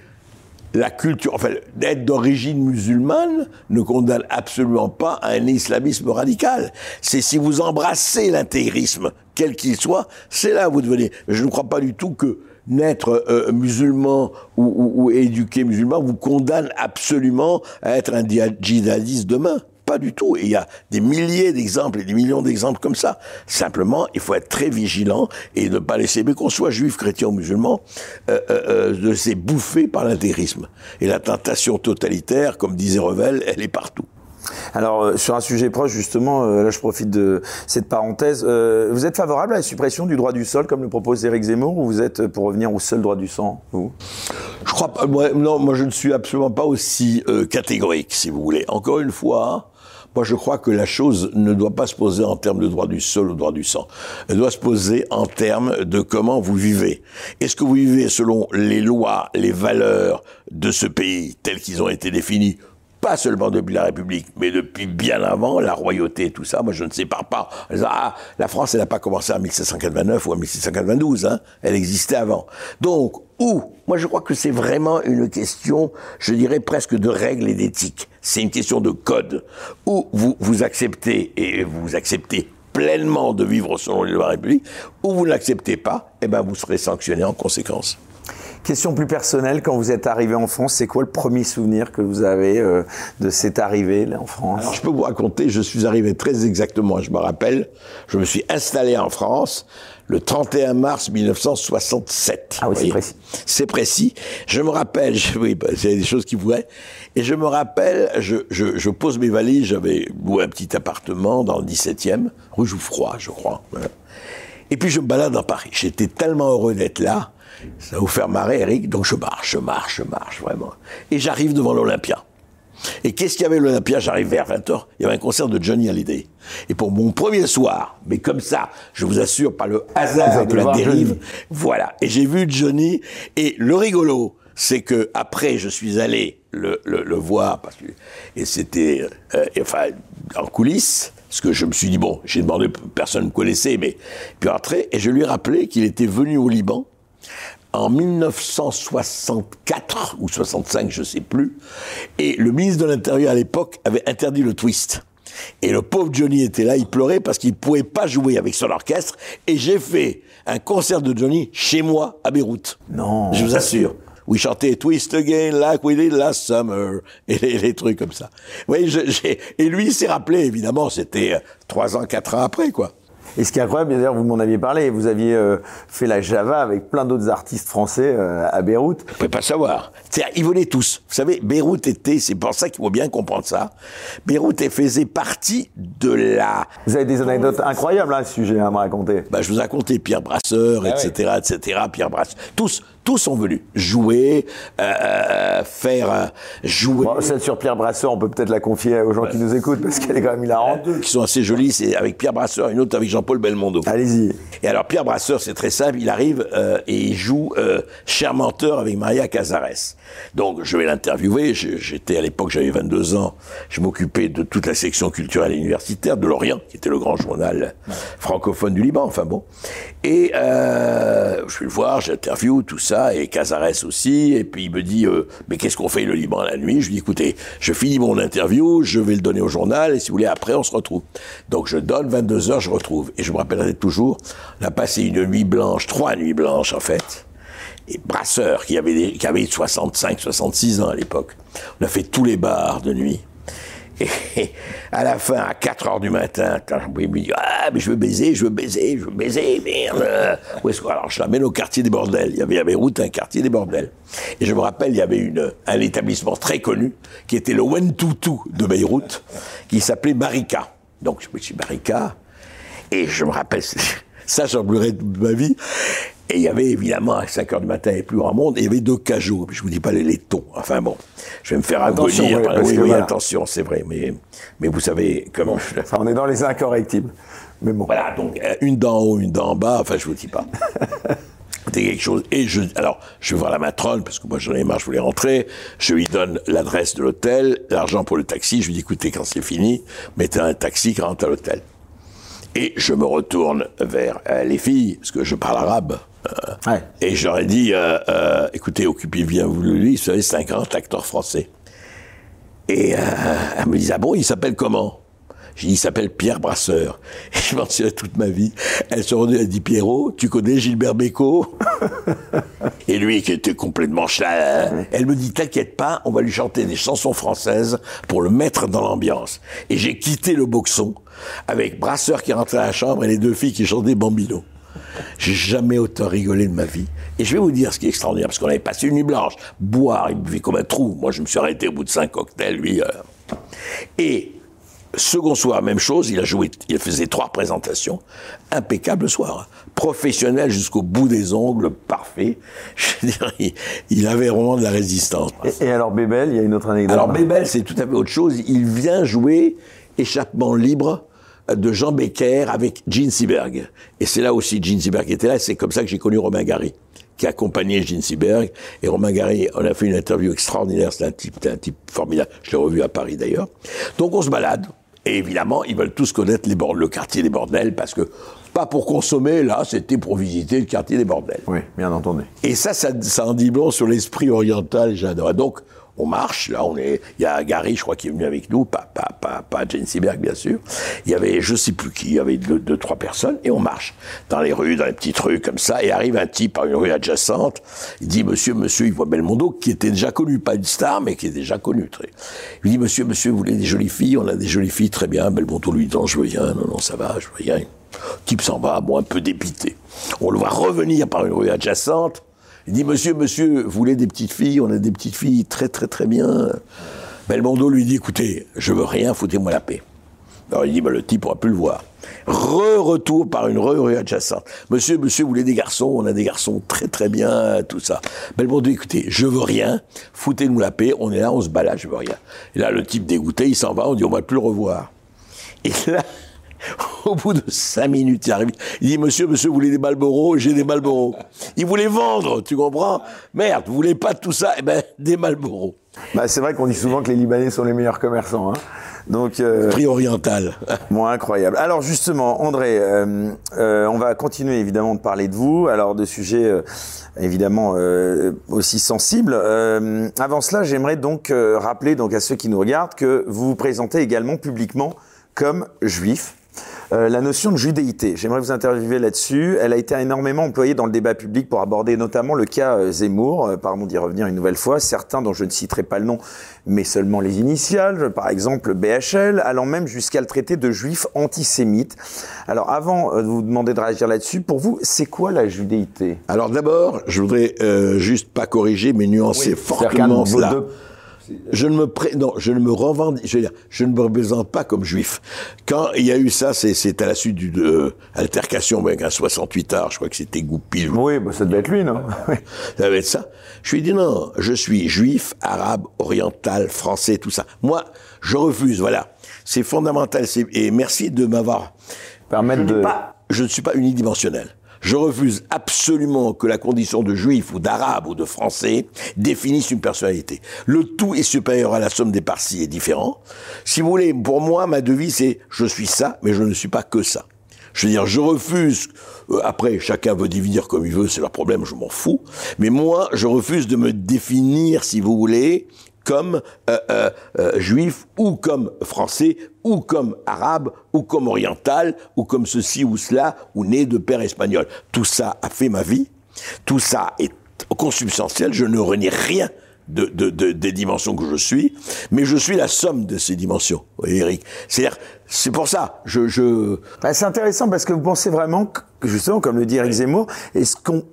la culture, enfin, d'être d'origine musulmane ne condamne absolument pas un islamisme radical. C'est si vous embrassez l'intégrisme, quel qu'il soit, c'est là où vous devenez. Je ne crois pas du tout que naître euh, musulman ou, ou, éduqué musulman vous condamne absolument à être un djihadiste demain. Pas du tout. Il y a des milliers d'exemples et des millions d'exemples comme ça. Simplement, il faut être très vigilant et ne pas laisser, mais qu'on soit juif, chrétien ou musulman, euh, euh, euh de se bouffer par l'intégrisme. Et la tentation totalitaire, comme disait Revel, elle est partout. Alors, euh, sur un sujet proche, justement, là je profite de cette parenthèse, vous êtes favorable à la suppression du droit du sol, comme le propose Éric Zemmour, ou vous êtes pour revenir au seul droit du sang, vous? Je je ne suis absolument pas aussi catégorique, si vous voulez. Encore une fois, moi, je crois que la chose ne doit pas se poser en termes de droit du sol ou droit du sang. Elle doit se poser en termes de comment vous vivez. Est-ce que vous vivez selon les lois, les valeurs de ce pays telles qu'ils ont été définies pas seulement depuis la République, mais depuis bien avant, la royauté, tout ça, moi je ne sépare pas. Ah, la France, elle n'a pas commencé en 1789 ou en 1692, hein, elle existait avant. Donc, ou, moi je crois que c'est vraiment une question, je dirais presque de règles et d'éthique. C'est une question de code. Ou vous, vous acceptez, et vous acceptez pleinement de vivre selon les lois de la République, ou vous ne l'acceptez pas, et eh ben vous serez sanctionné en conséquence. Question plus personnelle, quand vous êtes arrivé en France, c'est quoi le premier souvenir que vous avez euh, de cette arrivée là, en France? Alors je peux vous raconter, je suis arrivé très exactement, je me rappelle, je me suis installé en France le 31 mars 1967. Ah oui, c'est précis. C'est précis. Je me rappelle, je, oui, bah, c'est des choses qui pourraient. Et je me rappelle, je, je, je pose mes valises, j'avais loué un petit appartement dans le 17e, rue Jouffroy, je crois. Et puis je me balade dans Paris. J'étais tellement heureux d'être là ça va vous faire marrer, Eric. Donc je marche, je marche, je marche, vraiment. Et j'arrive devant l'Olympia. Et qu'est-ce qu'il y avait à l'Olympia? J'arrive vers 20h, il y avait un concert de Johnny Hallyday. Et pour mon premier soir, mais comme ça, je vous assure, pas le hasard de la dérive, voilà. Et j'ai vu Johnny, et le rigolo, c'est que après, je suis allé le, le, voir, parce que, et c'était, euh, enfin, en coulisses, parce que je me suis dit, bon, j'ai demandé, personne ne me connaissait, mais puis après, et je lui ai rappelé qu'il était venu au Liban, en 1964 ou 65, je sais plus, et le ministre de l'Intérieur à l'époque avait interdit le twist. Et le pauvre Johnny était là, il pleurait parce qu'il ne pouvait pas jouer avec son orchestre. Et j'ai fait un concert de Johnny chez moi à Beyrouth. Non. Je vous assure. Où il chantait Twist Again like we did last summer. *laughs* Et les, trucs comme ça. Oui, et lui, il s'est rappelé, évidemment, c'était euh, trois ans, quatre ans après, quoi. Et ce qui est incroyable, d'ailleurs, vous m'en aviez parlé, vous aviez euh, fait la Java avec plein d'autres artistes français euh, à Beyrouth. Vous pouvez pas savoir. Ils venaient tous. Vous savez, Beyrouth était, c'est pour ça qu'il faut bien comprendre ça. Beyrouth faisait partie de la. Vous avez des anecdotes incroyables à ce sujet à me raconter. Bah, je vous ai raconté Pierre Brasseur, etc., ah etc. Pierre Brasseur, tous, tous sont venus jouer, euh, faire jouer. Bon, celle sur Pierre Brasseur, on peut peut-être la confier aux gens qui nous écoutent parce qu'elle est quand même hilarante. Deux qui sont assez jolies, c'est avec Pierre Brasseur, une autre avec Jean-Paul Belmondo. Allez-y. Et alors Pierre Brasseur, c'est très simple, il arrive euh, et il joue euh, Cher menteur avec Maria Cazares. Donc je vais l'interviewer, j'étais à l'époque, j'avais 22 ans, je m'occupais de toute la section culturelle et universitaire de l'Orient, qui était le grand journal francophone du Liban, enfin bon. Et euh, je vais le voir, j'interview tout ça, et Cazares aussi, et puis il me dit, euh, mais qu'est-ce qu'on fait le Liban la nuit? Je lui dis, écoutez, je finis mon interview, je vais le donner au journal, et si vous voulez, après on se retrouve. Donc je donne 22 heures, je retrouve. Et je me rappellerai toujours, on a passé une nuit blanche, trois nuits blanches en fait, et Brasseur, qui avait, qui avait 65, 66 ans à l'époque. On a fait tous les bars de nuit. Et à la fin, à 4 heures du matin, il me dit Ah, mais je veux baiser, je veux baiser, je veux baiser, merde. Est-ce que... Alors, je l'amène au quartier des bordels. Il y avait à Beyrouth un quartier des bordels. Et je me rappelle, il y avait une, un établissement très connu, qui était le Wentutu de Beyrouth, qui s'appelait Barika. Donc, je me suis Barika? Et je me rappelle, *laughs* ça, j'en toute ma vie. Et il y avait évidemment, à 5 heures du matin, et plus grand monde, il y avait deux cajots. Je vous dis pas les laitons. Enfin bon, je vais me faire agonie. Oui, oui, attention, c'est vrai. Mais, mais vous savez comment Enfin, on est dans les incorrectibles. Mais bon. Voilà, donc euh, une dent en haut, une dent en bas. Enfin, je vous dis pas. *laughs* C'était quelque chose. Et je, alors, je vais voir la matrone, parce que moi j'en ai marre, je voulais rentrer. Je lui donne l'adresse de l'hôtel, l'argent pour le taxi. Je lui dis, écoutez, quand c'est fini, mettez un taxi qui rentre à l'hôtel. Et je me retourne vers euh, les filles, parce que je parle arabe. Euh, et j'aurais dit, euh, euh, écoutez, occupez bien vous lui, vous savez, c'est un grand acteur français. Et elle me dit, ah bon, il s'appelle comment? J'ai dit, il s'appelle Pierre Brasseur. *laughs* Et je m'en souviens toute ma vie. Elle se rendue, elle dit, Pierrot, tu connais Gilbert Bécaud? *laughs* Et lui, qui était complètement chat, elle me dit, t'inquiète pas, on va lui chanter des chansons françaises pour le mettre dans l'ambiance. Et j'ai quitté le boxon avec Brasseur qui rentrait à la chambre et les deux filles qui chantaient Bambino. J'ai jamais autant rigolé de ma vie. Et je vais vous dire ce qui est extraordinaire, parce qu'on avait passé une nuit blanche. Boire, il buvait comme un trou. Moi, je me suis arrêté au bout de cinq cocktails, lui. Euh. Et second soir, même chose, il a joué, il faisait trois présentations. Impeccable soir. Professionnel jusqu'au bout des ongles, parfait. *laughs* Je veux dire, il, avait vraiment de la résistance. Et, alors Bébel, il y a une autre anecdote. Alors Bébel, c'est tout à fait autre chose. Il vient jouer échappement libre de Jean Becker avec Gene Seberg. Et c'est là aussi Gene Seberg était là, c'est comme ça que j'ai connu Romain Gary, qui accompagnait Gene Seberg. Et Romain Gary, on a fait une interview extraordinaire, c'est un type, un type formidable, je l'ai revu à Paris d'ailleurs. Donc on se balade, et évidemment, ils veulent tous connaître les le quartier des bordels, parce que pas pour consommer, là, c'était pour visiter le quartier des bordels. Oui, bien entendu. Et ça, ça, ça en dit bon sur l'esprit oriental, j'adore. Donc, on marche, là, on est, il y a Gary, je crois, qui est venu avec nous, pas, pas, pas, pas Jane Seberg, bien sûr. Il y avait, je sais plus qui, il y avait deux, trois personnes, et on marche dans les rues, dans les petites rues comme ça, et arrive un type à une rue adjacente, il dit, monsieur, monsieur, il voit Belmondo, qui était déjà connu, pas une star, mais qui est déjà connu, très. Il dit, monsieur, monsieur, vous voulez des jolies filles? On a des jolies filles, très bien. Belmondo lui dit, non, je veux rien, non, non, ça va, je veux rien. Le type s'en va, moi, un peu dépité. On le voit revenir par une rue adjacente, il dit, monsieur, monsieur, vous voulez des petites filles On a des petites filles très, très, très bien. Belmondo lui dit, écoutez, je veux rien, foutez-moi la paix. Alors il dit, bah, le type pourra plus le voir. Re-retour par une rue adjacente. Monsieur, monsieur, vous voulez des garçons On a des garçons très très bien, tout ça. Belmondo, écoutez, je veux rien, foutez-nous la paix, on est là, on se balade, je veux rien. Et là, le type dégoûté, il s'en va, on dit, on va plus le revoir. Et là, au bout de cinq minutes, il arrive. Il dit, monsieur, monsieur, vous voulez des Malboro J'ai des Malboro. Il voulait vendre, tu comprends? Merde, vous voulez pas tout ça? Eh ben, des Malboro. Bah, c'est vrai qu'on dit souvent que les Libanais sont les meilleurs commerçants. Hein. Donc, euh, Prix oriental. *laughs* bon, incroyable. Alors justement, André, euh, euh, on va continuer évidemment de parler de vous, alors de sujets évidemment aussi sensibles. Avant cela, j'aimerais donc rappeler donc à ceux qui nous regardent que vous vous présentez également publiquement comme juif. Euh, la notion de judéité, j'aimerais vous interviewer là-dessus. Elle a été énormément employée dans le débat public pour aborder notamment le cas euh, Zemmour. Euh, pardon d'y revenir une nouvelle fois. Certains dont je ne citerai pas le nom, mais seulement les initiales, par exemple BHL, allant même jusqu'à le traiter de juif antisémite. Alors avant de vous demander de réagir là-dessus, pour vous, c'est quoi la judéité? Alors d'abord, je voudrais euh, juste pas corriger, mais nuancer oui, fortement cela. Deux je ne me pré... non, je ne me revendique, je veux dire, je ne me représente pas comme juif. Quand il y a eu ça, c'est à la suite d'une euh, altercation avec un 68 art, je crois que c'était Goupil. Oui, bah, ça devait être lui, non? *laughs* Ça devait être ça. Je lui ai dit non, je suis juif, arabe, oriental, français, tout ça. Moi, je refuse, voilà. C'est fondamental, et merci de m'avoir permettre de... Pas, je ne suis pas unidimensionnel. Je refuse absolument que la condition de juif ou d'arabe ou de français définisse une personnalité. Le tout est supérieur à la somme des parties et différent. Si vous voulez, pour moi, ma devise c'est je suis ça, mais je ne suis pas que ça. Je veux dire, je refuse. Euh, après, chacun veut définir comme il veut, c'est leur problème, je m'en fous. Mais moi, je refuse de me définir, si vous voulez, comme euh, euh, euh, juif ou comme français ou comme arabe ou comme oriental ou comme ceci ou cela ou né de père espagnol. Tout ça a fait ma vie. Tout ça est consubstantiel. Je ne renie rien de, de, de, des dimensions que je suis, mais je suis la somme de ces dimensions, Eric. C'est-à-dire, c'est pour ça, je... je... Bah, c'est intéressant parce que vous pensez vraiment que, justement, comme le dit Eric Zemmour, est-ce qu'on,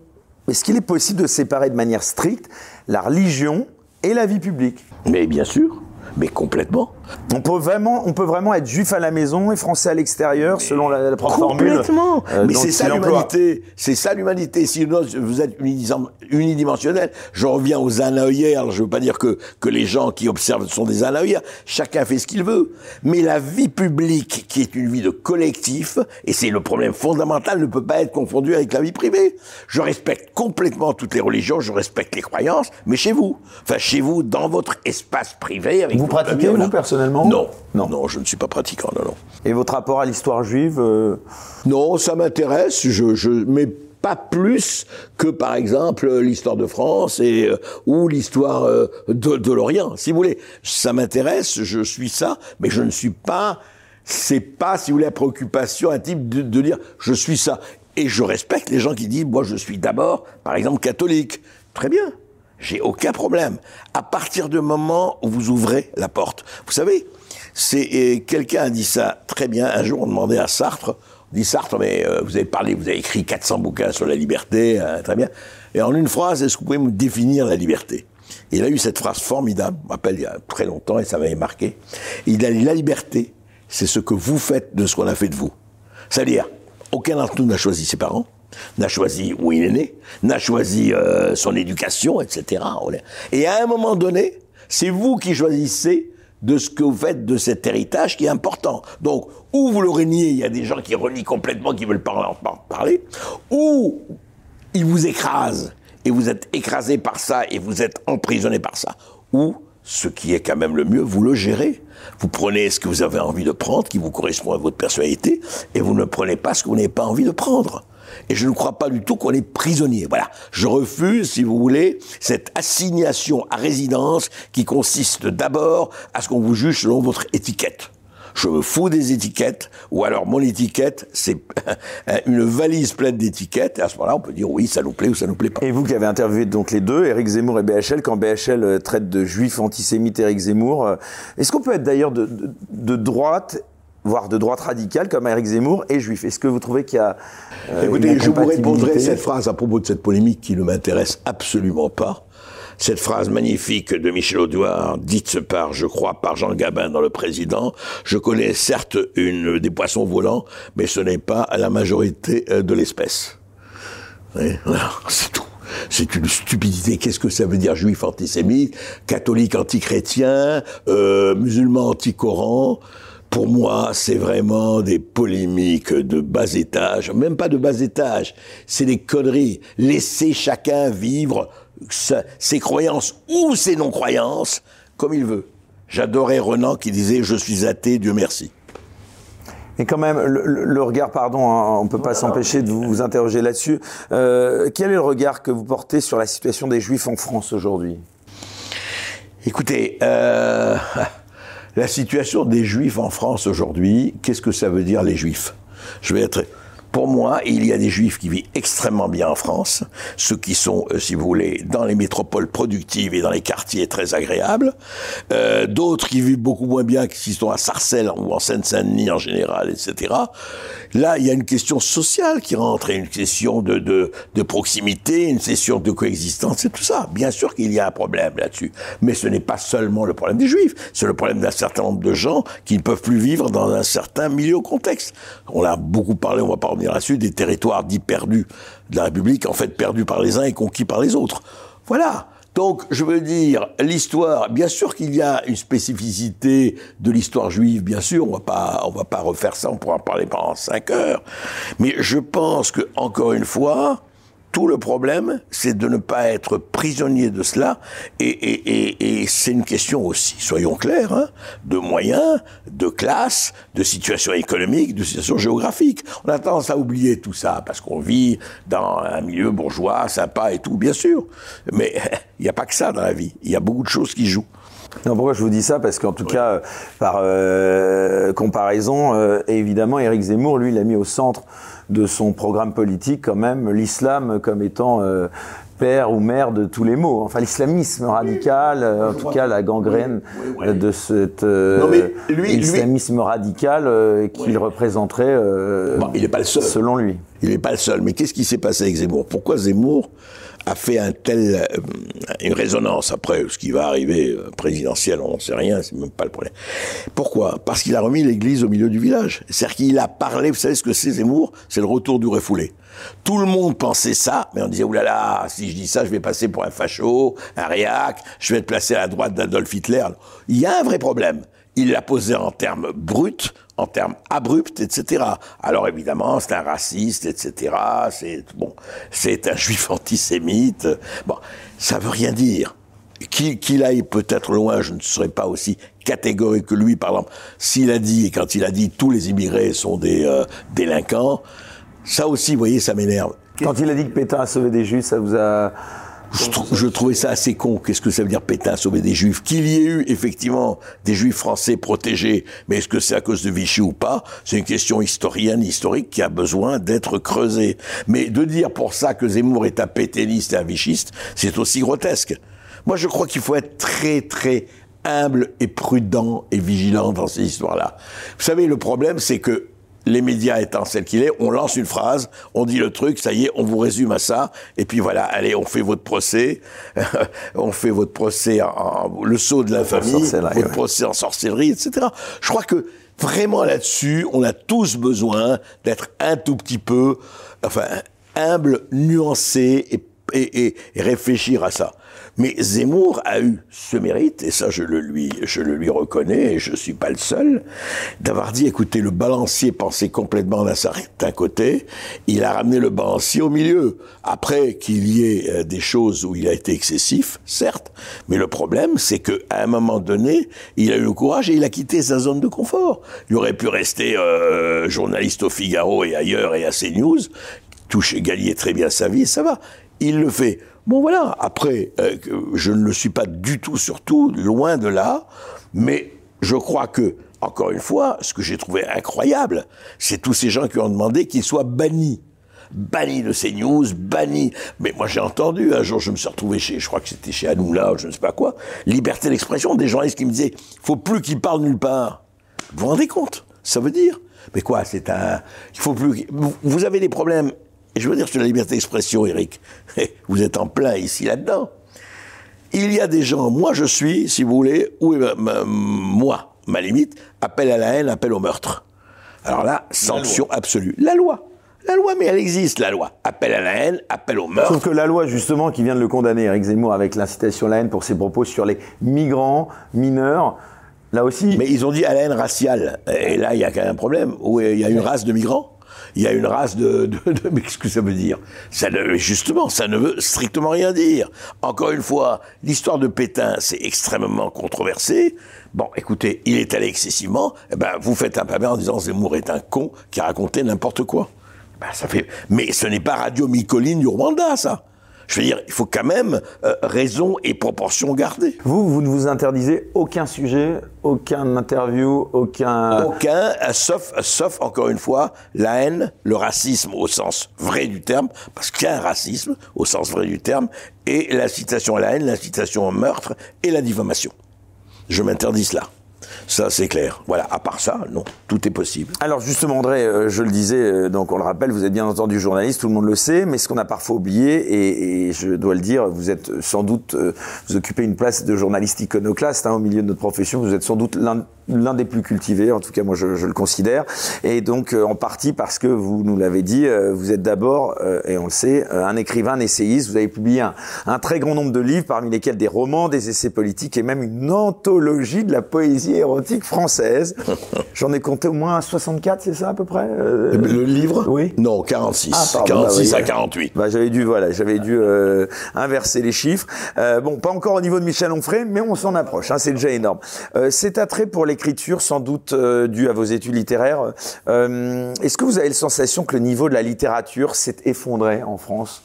est-ce qu'il est possible de séparer de manière stricte la religion et la vie publique. Mais bien sûr, mais complètement. On peut vraiment, on peut vraiment être juif à la maison et français à l'extérieur, selon la, la propre complètement. formule. Euh, mais c'est ça l'humanité. C'est ça l'humanité. Sinon, vous êtes unidimensionnel. Je reviens aux anaïères. Je veux pas dire que, que les gens qui observent sont des anaïères. Chacun fait ce qu'il veut. Mais la vie publique, qui est une vie de collectif, et c'est le problème fondamental, ne peut pas être confondue avec la vie privée. Je respecte complètement toutes les religions, je respecte les croyances, mais chez vous. Enfin, chez vous, dans votre espace privé. Avec vous pratiquez, vous, personnellement? Non. non. Non, je ne suis pas pratiquant, non, non. Et votre rapport à l'histoire juive euh... Non, ça m'intéresse, je, je, mais pas plus que, par exemple, l'histoire de France et, euh, ou l'histoire euh, de, de l'Orient, si vous voulez. Ça m'intéresse, je suis ça, mais je ne suis pas, c'est pas, si vous voulez, la préoccupation intime de, de dire je suis ça. Et je respecte les gens qui disent, moi, je suis d'abord, par exemple, catholique. Très bien. J'ai aucun problème. À partir du moment où vous ouvrez la porte. Vous savez, c'est quelqu'un a dit ça très bien. Un jour, on demandait à Sartre, on dit Sartre, mais euh, vous avez parlé, vous avez écrit 400 bouquins sur la liberté, hein, très bien. Et en une phrase, est-ce que vous pouvez me définir la liberté? Il a eu cette phrase formidable, je me il y a très longtemps, et ça m'avait marqué. Il a dit la liberté, c'est ce que vous faites de ce qu'on a fait de vous. C'est-à-dire, aucun d'entre nous n'a choisi ses parents n'a choisi où il est né, n'a choisi euh, son éducation, etc. Et à un moment donné, c'est vous qui choisissez de ce que vous faites de cet héritage qui est important. Donc, ou vous le reniez, il y a des gens qui renient complètement, qui veulent pas en parler, ou il vous écrase, et vous êtes écrasé par ça, et vous êtes emprisonné par ça, ou ce qui est quand même le mieux, vous le gérez. Vous prenez ce que vous avez envie de prendre, qui vous correspond à votre personnalité, et vous ne prenez pas ce que vous n'avez pas envie de prendre. Et je ne crois pas du tout qu'on est prisonnier. Voilà. Je refuse, si vous voulez, cette assignation à résidence qui consiste d'abord à ce qu'on vous juge selon votre étiquette je me fous des étiquettes, ou alors mon étiquette, c'est *laughs* une valise pleine d'étiquettes, et à ce moment-là, on peut dire oui, ça nous plaît ou ça nous plaît pas. Et vous qui avez interviewé donc les deux, Éric Zemmour et BHL, quand BHL euh, traite de juif antisémite Éric Zemmour, euh, est-ce qu'on peut être d'ailleurs de, de, droite voire de droite radicale comme Éric Zemmour et juif. Est-ce que vous trouvez qu'il y a euh, Écoutez, je vous répondrai cette phrase à propos de cette polémique qui ne m'intéresse absolument pas cette phrase magnifique de Michel Audouard, dite par, je crois, par Jean Gabin dans Le Président. Je connais certes une des poissons volants, mais ce n'est pas la majorité euh, de l'espèce. c'est tout. C'est une stupidité. Qu'est-ce que ça veut dire juif antisémite, catholique antichrétien, euh, musulman anti-Coran? Pour moi, c'est vraiment des polémiques de bas étage, même pas de bas étage, c'est des conneries. Laissez chacun vivre ses croyances ou ses non-croyances comme il veut. J'adorais Renan qui disait Je suis athée, Dieu merci. Et quand même, le, regard, pardon, hein, on ne peut pas s'empêcher de vous, interroger là-dessus. Euh, quel est le regard que vous portez sur la situation des Juifs en France aujourd'hui? Écoutez, euh, *laughs* la situation des Juifs en France aujourd'hui, qu'est-ce que ça veut dire les Juifs? Je vais être pour moi, il y a des juifs qui vivent extrêmement bien en France, ceux qui sont, euh, si vous voulez, dans les métropoles productives et dans les quartiers très agréables, euh, d'autres qui vivent beaucoup moins bien, qui sont à Sarcelles ou en Seine-Saint-Denis en général, etc. Là, il y a une question sociale qui rentre, et une question de, proximité, une question de coexistence, c'est tout ça. Bien sûr qu'il y a un problème là-dessus, mais ce n'est pas seulement le problème des juifs, c'est le problème d'un certain nombre de gens qui ne peuvent plus vivre dans un certain milieu contexte. On a beaucoup parlé, on va pas revenir là-dessus, des territoires dits perdus de la République, en fait perdus par les uns et conquis par les autres. Voilà. Donc, je veux dire, l'histoire, bien sûr qu'il y a une spécificité de l'histoire juive, bien sûr, on va pas, on va pas refaire ça, on pourra en parler pendant cinq heures. Mais je pense que, encore une fois, tout le problème, c'est de ne pas être prisonnier de cela, et, et, et, et c'est une question aussi, soyons clairs, hein, de moyens, de classe, de situation économique, de situation géographique. On a tendance à oublier tout ça, parce qu'on vit dans un milieu bourgeois, sympa et tout, bien sûr. Mais *laughs* il n'y a pas que ça dans la vie, il y a beaucoup de choses qui jouent. Non, pourquoi je vous dis ça? Parce qu'en tout cas, par euh, comparaison, euh, évidemment, Éric Zemmour, lui, l'a mis au centre de son programme politique quand même l'islam comme étant euh, père ou mère de tous les maux. Enfin, l'islamisme radical, euh, en tout cas la gangrène de cet euh, islamisme radical qu'il représenterait. il n'est pas le seul. Selon lui. Il n'est pas le seul. Mais qu'est-ce qui s'est passé avec Zemmour? Pourquoi Zemmour a fait un tel, euh, une résonance après ce qui va arriver euh, présidentiel, on n'en sait rien, c'est même pas le problème. Pourquoi? Parce qu'il a remis l'église au milieu du village. C'est-à-dire qu'il a parlé, vous savez ce que c'est Zemmour? C'est le retour du refoulé. Tout le monde pensait ça, mais on disait, oulala, si je dis ça, je vais passer pour un facho, un réac, je vais être placé à la droite d'Adolf Hitler. Il y a un vrai problème il l'a posé en termes bruts, en termes abrupts, etc. Alors évidemment, c'est un raciste, etc. C'est bon, c'est un juif antisémite. Bon, ça veut rien dire. Qu'il aille peut-être loin, je ne serais pas aussi catégorique que lui. Par exemple, s'il a dit, et quand il a dit tous les immigrés sont des euh, délinquants, ça aussi, vous voyez, ça m'énerve. Quand il a dit que Pétain a sauvé des juifs, ça vous a je, trouvais ça assez con. Qu'est-ce que ça veut dire Pétain sauver des juifs? Qu'il y ait eu effectivement des juifs français protégés, mais est-ce que c'est à cause de Vichy ou pas? C'est une question historienne, historique, qui a besoin d'être creusée. Mais de dire pour ça que Zemmour est un pétainiste et un vichiste, c'est aussi grotesque. Moi, je crois qu'il faut être très, très humble et prudent et vigilant dans ces histoires-là. Vous savez, le problème, c'est que les médias étant celles qu'il est, on lance une phrase, on dit le truc, ça y est, on vous résume à ça, et puis voilà, allez, on fait votre procès, *laughs* on fait votre procès en, le saut de la famille, votre procès en sorcellerie, etc. Je crois que vraiment là-dessus, on a tous besoin d'être un tout petit peu, enfin, humble, nuancé et et, et réfléchir à ça. Mais Zemmour a eu ce mérite, et ça je le lui, je le lui reconnais, et je suis pas le seul, d'avoir dit, écoutez, le balancier pensait complètement d'un certain côté, il a ramené le balancier au milieu. Après qu'il y ait euh, des choses où il a été excessif, certes, mais le problème, c'est qu'à un moment donné, il a eu le courage et il a quitté sa zone de confort. Il aurait pu rester euh, journaliste au Figaro et ailleurs et à CNews, touche, gagner très bien sa vie, et ça va. Il le fait. Bon voilà, après, euh, je ne le suis pas du tout surtout, loin de là, mais je crois que, encore une fois, ce que j'ai trouvé incroyable, c'est tous ces gens qui ont demandé qu'il soit banni. Banni de ces news, banni. Mais moi j'ai entendu, un jour je me suis retrouvé chez, je crois que c'était chez Hanoula ou je ne sais pas quoi, liberté d'expression, des journalistes qui me disaient, faut plus qu'ils parlent nulle part. Vous vous rendez compte? Ça veut dire? Mais quoi, c'est un. Il faut plus. Vous avez des problèmes et je veux dire sur la liberté d'expression, Eric, vous êtes en plein ici là-dedans. Il y a des gens, moi je suis, si vous voulez, où moi, ma limite, appel à la haine, appel au meurtre. Alors là, sanction absolue. La loi. La loi, mais elle existe, la loi. Appel à la haine, appel au meurtre. Sauf que la loi, justement, qui vient de le condamner, Eric Zemmour, avec l'incitation à la haine pour ses propos sur les migrants, mineurs, là aussi. Mais ils ont dit à la haine raciale. Et là, il y a quand même un problème. Où il y a une race de migrants il y a une race de, de, *laughs* de mais qu'est-ce que ça veut dire Ça ne, justement, ça ne veut strictement rien dire. Encore une fois, l'histoire de Pétain, c'est extrêmement controversé. Bon, écoutez, il est allé excessivement. Eh ben, vous faites un pavé en disant Zemmour est un con qui a raconté n'importe quoi. Ben, ça fait. Mais ce n'est pas Radio Micoline du Rwanda, ça. Je veux dire, il faut quand même euh, raison et proportion garder. Vous, vous ne vous interdisez aucun sujet, aucun interview, aucun... Aucun, euh, sauf, sauf encore une fois, la haine, le racisme au sens vrai du terme, parce qu'il y a un racisme au sens vrai du terme, et l'incitation à la haine, l'incitation au meurtre et la diffamation. Je m'interdis cela. Ça, c'est clair. Voilà. À part ça, non, tout est possible. Alors justement, André, euh, je le disais, euh, donc on le rappelle, vous êtes bien entendu journaliste, tout le monde le sait, mais ce qu'on a parfois oublié, et, je dois le dire, vous êtes sans doute, euh, vous occupez une place de journaliste iconoclaste hein, au milieu de notre profession. Vous êtes sans doute l'un l'un des plus cultivés, en tout cas moi je, je le considère, et donc euh, en partie parce que vous nous l'avez dit, euh, vous êtes d'abord, euh, et on le sait, un écrivain, un essayiste, vous avez publié un, un, très grand nombre de livres, parmi lesquels des romans, des essais politiques et même une anthologie de la poésie érotique française. *laughs* J'en ai compté au moins 64, c'est ça à peu près Le livre? Oui. Non, 46. 46 bah à 48. Bah, j'avais dû, voilà, j'avais dû inverser les chiffres. bon, pas encore au niveau de Michel Onfray, mais on s'en approche, hein, c'est déjà énorme. c'est attrait pour les sans doute euh, dû à vos études littéraires. Euh, est-ce que vous avez la sensation que le niveau de la littérature s'est effondré en France?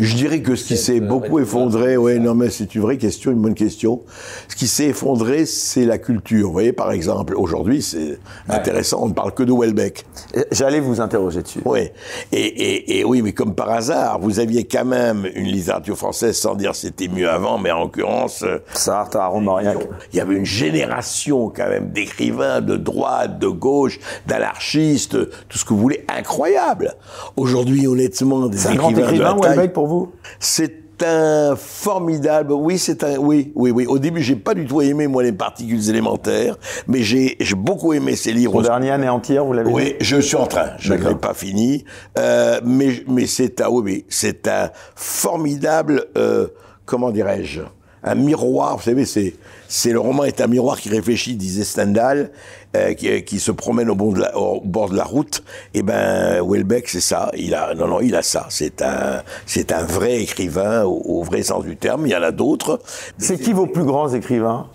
Je dirais que ce qui s'est beaucoup effondré, ouais, non mais c'est une vraie question, une bonne question. Ce qui s'est effondré, c'est la culture. Vous voyez, par exemple, aujourd'hui, c'est intéressant, on ne parle que de Welbeck. Euh, j'allais vous interroger dessus. Oui, et, et, et, oui, mais comme par hasard, vous aviez quand même une littérature française, sans dire c'était mieux avant, mais en l'occurrence... Euh, Sartre, Aaron Mauriac. Il y avait une génération quand même d'écrivains de droite, de gauche, d'anarchistes, tout ce que vous voulez, incroyable. Aujourd'hui, honnêtement, des écrivains... Un grand écrivain, Welbeck, pour vous C'est un formidable. Oui, c'est un. Oui, oui, oui. Au début, j'ai pas du tout aimé moi les particules élémentaires, mais j'ai j'ai beaucoup aimé ces livres. Son dernier anéantir, vous l'avez Oui, je suis en train. Je ne l'ai pas fini, euh, mais mais c'est un. Oui, c'est un formidable. Euh, comment dirais-je? Un miroir, vous savez, c'est, c'est le roman est un miroir qui réfléchit, disait Stendhal, euh, qui, qui, se promène au, bord de la, au bord de la route. Et eh ben, Welbeck, c'est ça. Il a, non, non, il a ça. C'est un, c'est un vrai écrivain au, vrai sens du terme. Il y en a d'autres. C'est qui vos plus grands écrivains?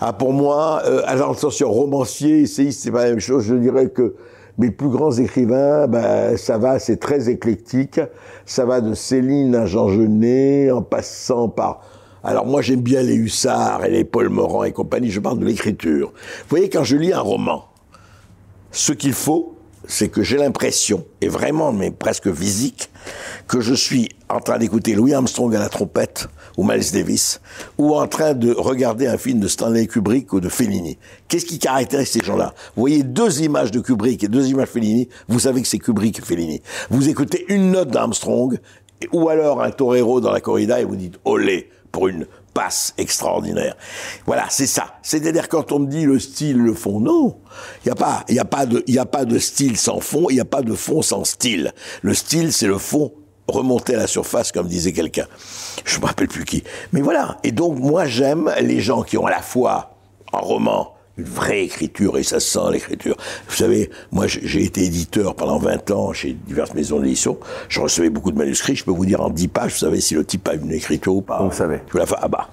Ah, pour moi, euh, alors attention, romancier, essayiste, c'est pas la même chose. Je dirais que mes plus grands écrivains, ben, ça va, c'est très éclectique. Ça va de Céline à Jean Genet, en passant par alors moi j'aime bien les Hussards et les Paul Morand et compagnie, je parle de l'écriture. Vous voyez, quand je lis un roman, ce qu'il faut, c'est que j'ai l'impression, et vraiment, mais presque physique, que je suis en train d'écouter Louis Armstrong à la trompette, ou Miles Davis, ou en train de regarder un film de Stanley Kubrick ou de Fellini. Qu'est-ce qui caractérise ces gens-là? Vous voyez deux images de Kubrick et deux images de Fellini, vous savez que c'est Kubrick et Fellini. Vous écoutez une note d'Armstrong, ou alors un torero dans la corrida et vous dites olé pour une passe extraordinaire. Voilà, c'est ça. C'est-à-dire quand on me dit le style, le fond, non. Il n'y a pas, il y a pas de, il y a pas de style sans fond, il n'y a pas de fond sans style. Le style, c'est le fond remonter à la surface, comme disait quelqu'un. Je me rappelle plus qui. Mais voilà. Et donc, moi, j'aime les gens qui ont à la fois un roman, une vraie écriture, et ça sent l'écriture. Vous savez, moi, j'ai été éditeur pendant 20 ans chez diverses maisons d'édition. Je recevais beaucoup de manuscrits. Je peux vous dire en 10 pages, vous savez si le type a une écriture ou pas. Vous savez. Je la fin, ah bah.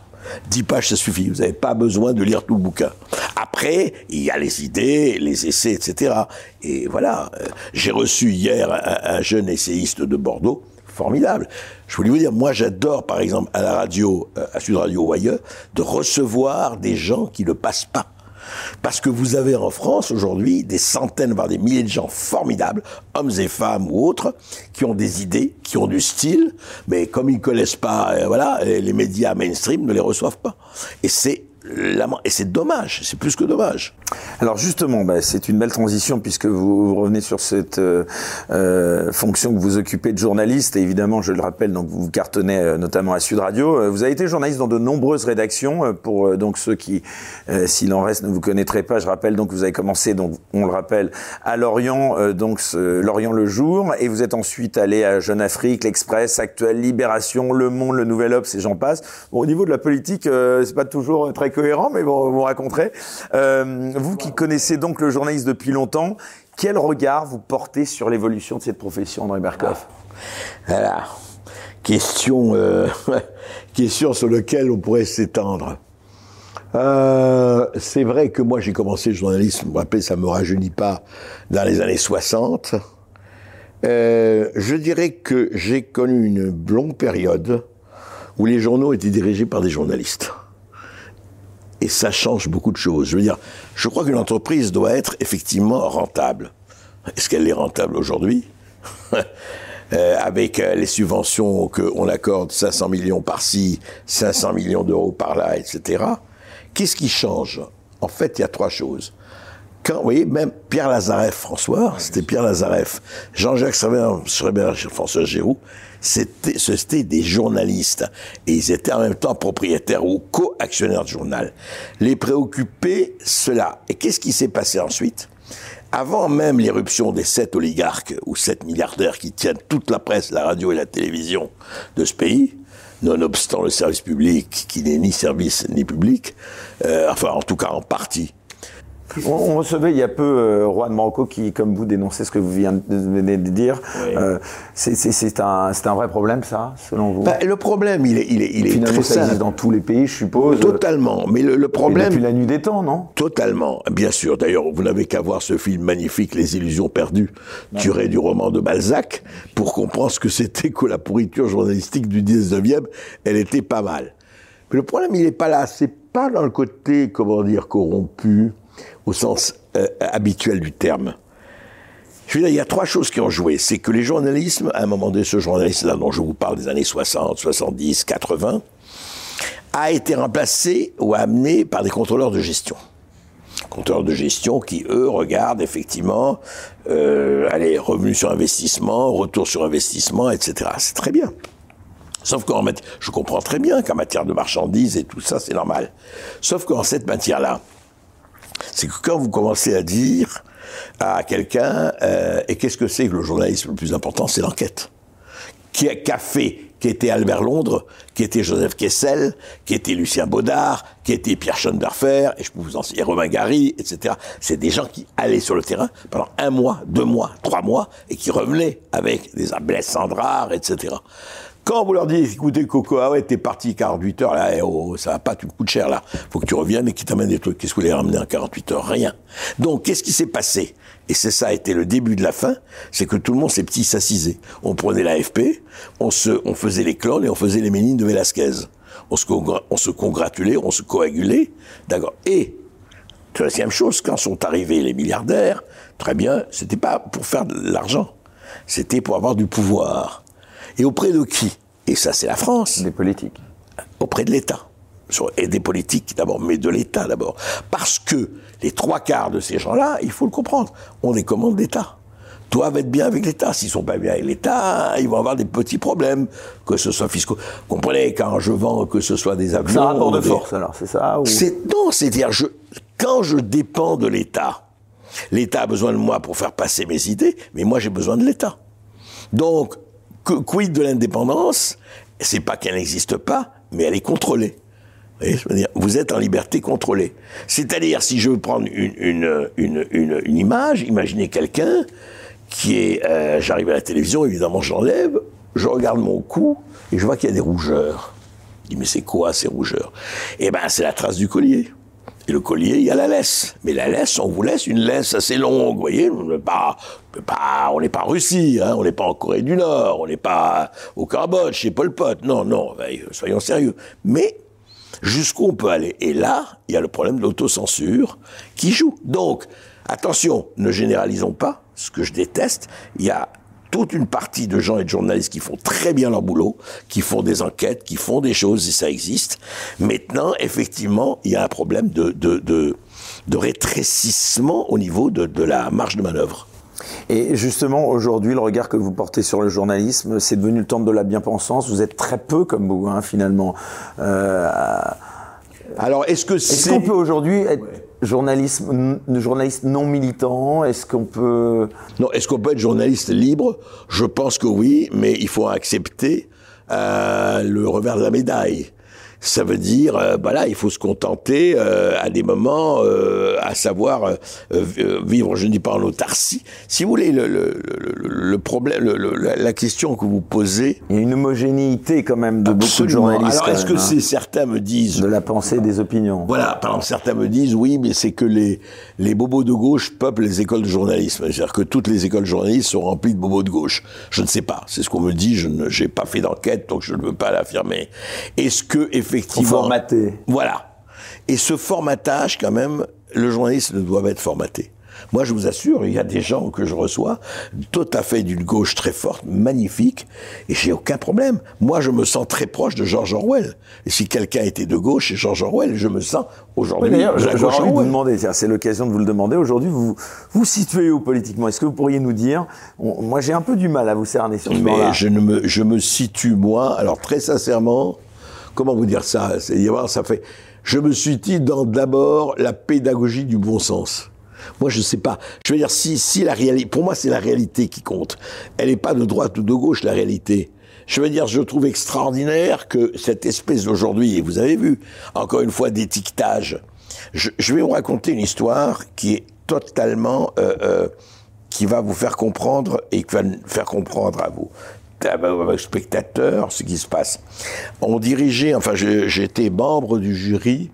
10 pages, ça suffit. Vous n'avez pas besoin de lire tout le bouquin. Après, il y a les idées, les essais, etc. Et voilà. Euh, j'ai reçu hier un, un jeune essayiste de Bordeaux formidable. Je voulais vous dire, moi j'adore par exemple à la radio, euh, à Sud Radio ou ailleurs, de recevoir des gens qui ne passent pas. Parce que vous avez en France aujourd'hui des centaines, voire des milliers de gens formidables, hommes et femmes ou autres, qui ont des idées, qui ont du style, mais comme ils ne connaissent pas, euh, voilà, les médias mainstream ne les reçoivent pas. Et c'est et c'est dommage, c'est plus que dommage. Alors justement, bah, c'est une belle transition puisque vous, revenez sur cette euh, euh, fonction que vous occupez de journaliste. Et évidemment, je le rappelle, donc vous cartonnez euh, notamment à Sud Radio. Vous avez été journaliste dans de nombreuses rédactions. Pour donc ceux qui, s'il en reste, ne vous connaîtraient pas, je rappelle donc vous avez commencé, donc on le rappelle, à Lorient, donc Lorient le jour, et vous êtes ensuite allé à Jeune Afrique, l'Express, Actuel, Libération, Le Monde, Le Nouvel Obs, et j'en passe. Bon, au niveau de la politique, c'est pas toujours très cohérent, mais bon, vous raconterez. Euh, vous qui connaissez donc le journaliste depuis longtemps, quel regard vous portez sur l'évolution de cette profession, André Berkoff? Voilà. Question, euh, *laughs* question sur laquelle on pourrait s'étendre. Euh, c'est vrai que moi j'ai commencé le journalisme, vous me rappelez, ça me rajeunit pas, dans les années 60. je dirais que j'ai connu une longue période où les journaux étaient dirigés par des journalistes et ça change beaucoup de choses. Je veux dire, je crois qu'une entreprise doit être effectivement rentable. Est-ce qu'elle est rentable aujourd'hui *laughs* euh, Avec euh, les subventions qu'on accorde, 500 millions par-ci, 500 millions d'euros par-là, etc. Qu'est-ce qui change? En fait, il y a trois choses. Quand, vous voyez, même Pierre Lazareff, François, c'était Pierre Lazareff, Jean-Jacques Schreiber, François Giroud, c'était des journalistes. Et ils étaient en même temps propriétaires ou co-actionnaires du journal. Les préoccuper, cela. Et qu'est-ce qui s'est passé ensuite? Avant même l'éruption des sept oligarques ou sept milliardaires qui tiennent toute la presse, la radio et la télévision de ce pays, nonobstant le service public qui n'est ni service ni public, euh, enfin en tout cas en partie, on, recevait il y a peu euh, Roi de Marocco qui, comme vous, dénonçait ce que vous venez de dire. Euh, c'est un, un, vrai problème, ça, selon vous? Bah, Le problème, il est, il est, il est Finalement, ça existe dans tous les pays, je suppose. Totalement. Mais le, problème. depuis la nuit des temps, non? Totalement. Bien sûr. D'ailleurs, vous n'avez qu'à voir ce film magnifique, Les Illusions perdues, tiré du roman de Balzac, pour comprendre ce que c'était que la pourriture journalistique du 19e. Elle était pas mal. Mais le problème, il n'est pas là. C'est pas dans le côté, comment dire, corrompu au sens euh, habituel du terme. Je veux dire, il y a trois choses qui ont joué. C'est que les journalismes, à un moment donné, ce journaliste-là dont je vous parle des années 60, 70, 80, a été remplacé ou amené par des contrôleurs de gestion. Contrôleurs de gestion qui, eux, regardent effectivement, euh, allez, revenus sur investissement, retour sur investissement, etc. C'est très bien. Sauf qu'en matière, je comprends très bien qu'en matière de marchandises et tout ça, c'est normal. Sauf qu'en cette matière-là, c'est que quand vous commencez à dire à quelqu'un, euh, et qu'est-ce que c'est que le journalisme le plus important C'est l'enquête. Qui a, fait qui était Albert Londres, qui était Joseph Kessel, qui était Lucien Baudard, qui était Pierre Schoenberfer, et je peux vous en citer Romain Gary, etc. C'est des gens qui allaient sur le terrain pendant un mois, deux mois, trois mois, et qui revenaient avec des Blaise Sandrard, etc. Quand vous leur dites, écoutez, Coco, ah ouais, t'es parti 48 heures, là, eh, oh, ça va pas, tu me coûtes cher, là. Faut que tu reviennes et qu'ils t'amènent des trucs. Qu'est-ce que vous les ramener en 48 heures? Rien. Donc, qu'est-ce qui s'est passé? Et c'est ça a été le début de la fin, c'est que tout le monde s'est petit s'assisait. On prenait l'AFP, on se, on faisait les clones et on faisait les ménines de Velasquez. On se, on se congratulait, on se coagulait, d'accord. Et, deuxième chose, quand sont arrivés les milliardaires, très bien, c'était pas pour faire de l'argent. C'était pour avoir du pouvoir. Et auprès de qui? Et ça, c'est la France. Des politiques. Auprès de l'État. Et des politiques d'abord, mais de l'État d'abord. Parce que les trois quarts de ces gens-là, il faut le comprendre, ont des commandes d'État doivent être bien avec l'État. S'ils sont pas bien avec l'État, ils vont avoir des petits problèmes, que ce soit fiscaux. Comprenez, quand je vends, que ce soit des avions... C'est un rapport de force, alors, c'est ça Non, c'est-à-dire, je, quand je dépends de l'État, l'État a besoin de moi pour faire passer mes idées, mais moi j'ai besoin de l'État. Donc, quid de l'indépendance? C'est pas qu'elle n'existe pas, mais elle est contrôlée. Vous, êtes en liberté contrôlée. C'est-à-dire, si je veux prendre une, une, une, une image, imaginez quelqu'un qui est... Euh, j'arrive à la télévision, évidemment, j'enlève, je regarde mon cou, et je vois qu'il y a des rougeurs. Je dis, mais c'est quoi ces rougeurs? Eh ben, c'est la trace du collier. Et le collier, il y a la laisse. Mais la laisse, on vous laisse une laisse assez longue, vous voyez. On n'est pas, pas, on n'est pas en Russie, hein, on n'est pas en Corée du Nord, on n'est pas au Cambodge, chez Pol Pot. Non, non, soyons sérieux. Mais jusqu'où on peut aller? Et là, il y a le problème de l'autocensure qui joue. Donc, attention, ne généralisons pas, ce que je déteste. Il y a toute une partie de gens et de journalistes qui font très bien leur boulot, qui font des enquêtes, qui font des choses, et ça existe. Maintenant, effectivement, il y a un problème de, de, de, de rétrécissement au niveau de, de la marge de manœuvre. Et justement, aujourd'hui, le regard que vous portez sur le journalisme, c'est devenu le temps de la bien-pensance. Vous êtes très peu comme vous, hein, finalement. Euh, Alors, est-ce que c'est... Est-ce qu'on peut aujourd'hui être journalisme, journaliste non militant Est-ce qu'on peut... Non, est-ce qu'on peut être journaliste libre? Je pense que oui, mais il faut accepter euh, le revers de la médaille ça veut dire, euh, voilà, il faut se contenter euh, à des moments, euh, à savoir euh, vivre, je ne dis pas en autarcie. Si vous voulez, le, le, le, problème, la question que vous posez, il y a une homogénéité quand même de beaucoup de journalistes. Alors, est-ce que hein, c'est certains me disent de la pensée, des opinions Voilà, par exemple, certains me disent, oui, mais c'est que les les bobos de gauche peuplent les écoles de journalisme. C'est-à-dire que toutes les écoles de journalisme sont remplies de bobos de gauche. Je ne sais pas. C'est ce qu'on me dit. Je n'ai pas fait d'enquête, donc je ne veux pas l'affirmer. Est-ce que effectivement, formaté. Voilà. Et ce formatage, quand même, le journaliste ne doit pas être formaté. Moi, je vous assure, il y a des gens que je reçois, tout à fait d'une gauche très forte, magnifique, et j'ai aucun problème. Moi, je me sens très proche de George Orwell. Et si quelqu'un était de gauche, c'est George Orwell. Je me sens aujourd'hui. Oui, J'ai envie de vous demander, c'est l'occasion de vous le demander. Aujourd'hui, vous vous situez où politiquement? Est-ce que vous pourriez nous dire? Moi, j'ai un peu du mal à vous cerner sur ce Mais je, ne me, je me situe, moi, alors très sincèrement, comment vous dire ça? Ça fait. Je me suis dit dans d'abord la pédagogie du bon sens. Moi, je sais pas. Je veux dire, si, si la réalité, pour moi, c'est la réalité qui compte. Elle n'est pas de droite ou de gauche, la réalité. Je veux dire, je trouve extraordinaire que cette espèce d'aujourd'hui, et vous avez vu, encore une fois, d'étiquetage. Je, je, vais vous raconter une histoire qui est totalement, euh, euh, qui va vous faire comprendre et qui va faire comprendre à vous spectateurs ce qui se passe. On dirigeait, enfin j'étais membre du jury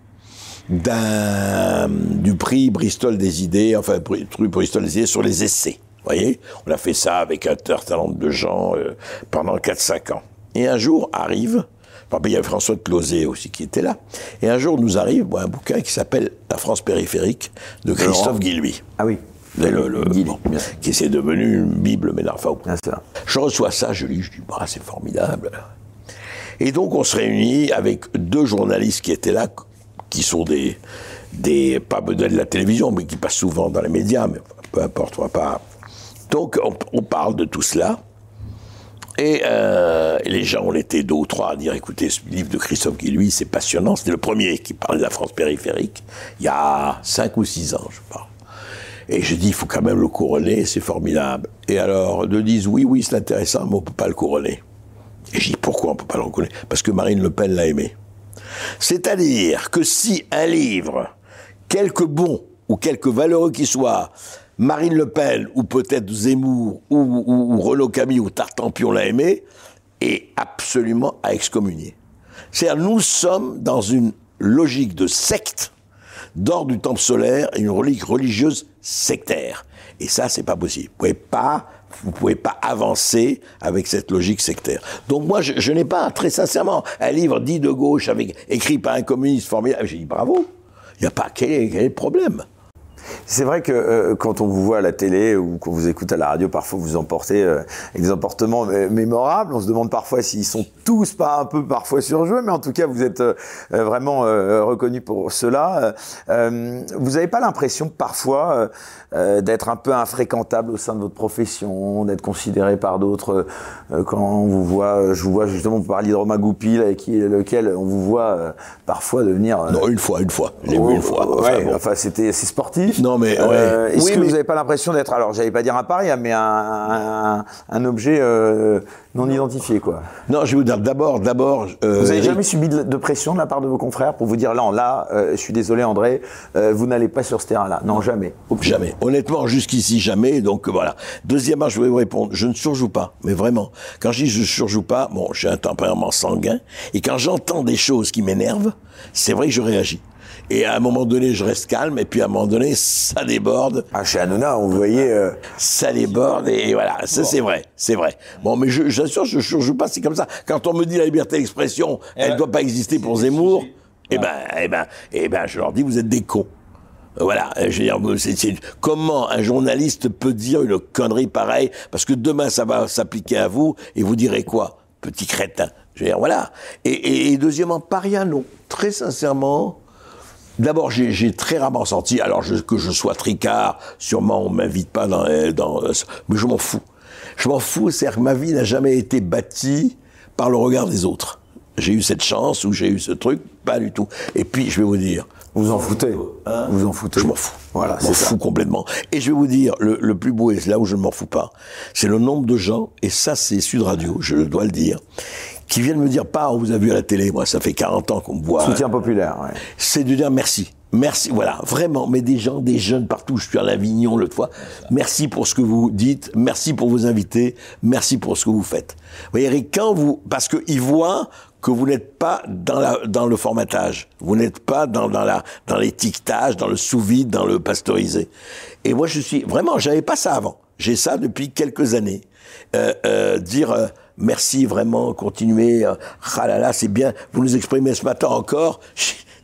d'un du prix Bristol des idées, enfin prix Bristol des idées sur les essais. Vous voyez, on a fait ça avec un certain nombre de gens euh, pendant 4-5 ans. Et un jour arrive, enfin, il y avait François de Closet aussi qui était là, et un jour nous arrive bon, un bouquin qui s'appelle La France périphérique de Christophe Guilluy. Ah oui le, le qui est devenu une Bible, enfin, Je reçois ça, je lis, je dis, bah, c'est formidable. Et donc, on se réunit avec deux journalistes qui étaient là, qui sont des, des pas de la télévision, mais qui passent souvent dans les médias, mais peu importe, on va pas. Donc, on, parle de tout cela. Et euh, les gens, on était deux ou trois à dire, écoutez, ce livre de Christophe Guilluy, c'est passionnant. C'était le premier qui parlait de la France périphérique, il y a cinq ou six ans, je parle. Et je dis, il faut quand même le couronner, c'est formidable. Et alors, de disent, oui, oui, c'est intéressant, mais on peut pas le couronner. Et je dis, pourquoi on peut pas le couronner? Parce que Marine Le Pen l'a aimé. C'est-à-dire que si un livre, quelque bon ou quelque valeureux qu'il soit, Marine Le Pen ou peut-être Zemmour ou, ou, ou Renaud Camille ou Tartampion l'a aimé, est absolument à excommunier. C'est-à-dire, nous sommes dans une logique de secte d'ordre du temple solaire et une relique religieuse sectaire. Et ça, c'est pas possible. Vous pouvez pas, vous pouvez pas avancer avec cette logique sectaire. Donc moi, je, n'ai pas, très sincèrement, un livre dit de gauche avec écrit par un communiste formidable. J'ai dit bravo. Il n'y a pas quel quel est le problème? C'est vrai que euh, quand on vous voit à la télé ou qu'on vous écoute à la radio, parfois vous emportez euh, avec des emportements mémorables. On se demande parfois s'ils sont tous pas un peu parfois surjoués, mais en tout cas vous êtes euh, vraiment reconnu pour cela. vous n'avez pas l'impression parfois d'être un peu infréquentable au sein de votre profession, d'être considéré par d'autres quand on vous voit. Je vous vois justement, vous parliez de Romain Goupil, avec qui, lequel on vous voit parfois devenir. non, une fois, une fois. J'ai vu une fois. Enfin, ouais, enfin c'était c'est sportif. Non, mais, Euh, ouais. Est-ce Oui, que mais- vous n'avez pas l'impression d'être, alors j'allais pas dire un paria, mais un, un, un objet euh, non identifié, quoi Non, je vais vous dire d'abord, d'abord. euh, Vous avez jamais subi de, de pression de la part de vos confrères pour vous dire, là, là, euh, je suis désolé, André, euh, vous n'allez pas sur ce terrain-là. Non, jamais. Jamais. Honnêtement, jusqu'ici, jamais. Donc voilà. Deuxièmement, je vais vous répondre. Je ne surjoue pas. Mais vraiment. Quand je dis je surjoue pas, bon, j'ai un tempérament sanguin. Et quand j'entends des choses qui m'énervent, c'est vrai que je réagis. Et à un moment donné, je reste calme. Et puis à un moment donné, ça déborde. Ah, chez Hanouna, on vous voyait. euh, Ça déborde. Et voilà. Ça, c'est vrai. C'est vrai. Bon, mais je, j'assure, je surjoue pas. C'est comme ça. Quand on me dit la liberté d'expression, elle ne doit pas exister pour Zemmour. Eh ben, eh ben, eh ben, je leur dis, vous êtes des cons. Voilà, euh, je veux dire, c'est- c'est- comment un journaliste peut dire une connerie pareille Parce que demain, ça va s'appliquer à vous, et vous direz quoi Petit crétin? Je veux dire, voilà. Et, et- et deuxièmement, paria, non. Très sincèrement, D'abord, j'ai très rarement senti, alors je- que je sois tricard, sûrement on m'invite pas dans, euh, dans, euh, mais je m'en fous. Je m'en fous, c'est-à-dire que ma vie n'a jamais été bâtie par le regard des autres. J'ai eu cette chance ou j'ai eu ce truc, pas du tout. Et puis, je vais vous dire, vous en foutez. vous en foutez. je m'en fous. Voilà, je m'en fous complètement. Et je vais vous dire, le, le plus beau, et c'est là où je ne m'en fous pas, c'est le nombre de gens, et ça c'est Sud Radio, je dois le dire, qui viennent me dire, pas, on vous a vu à la télé, moi ça fait 40 ans qu'on me voit. Soutien populaire, ouais. C'est de dire merci. Merci, voilà, vraiment, mais des gens, des jeunes partout, je suis à l'Avignon l'autre fois, merci pour ce que vous dites, merci pour vos invités, merci pour ce que vous faites. Vous voyez, Eric, quand vous, parce qu'ils voient que vous n'êtes pas dans, la, dans le formatage, vous n'êtes pas dans, dans, la, dans l'étiquetage, dans le sous-vide, dans le pasteurisé. Et moi, je suis, vraiment, j'avais pas ça avant. J'ai ça depuis quelques années. Euh, euh, dire euh, merci vraiment, continuez, euh, ah c'est bien, vous nous exprimez ce matin encore.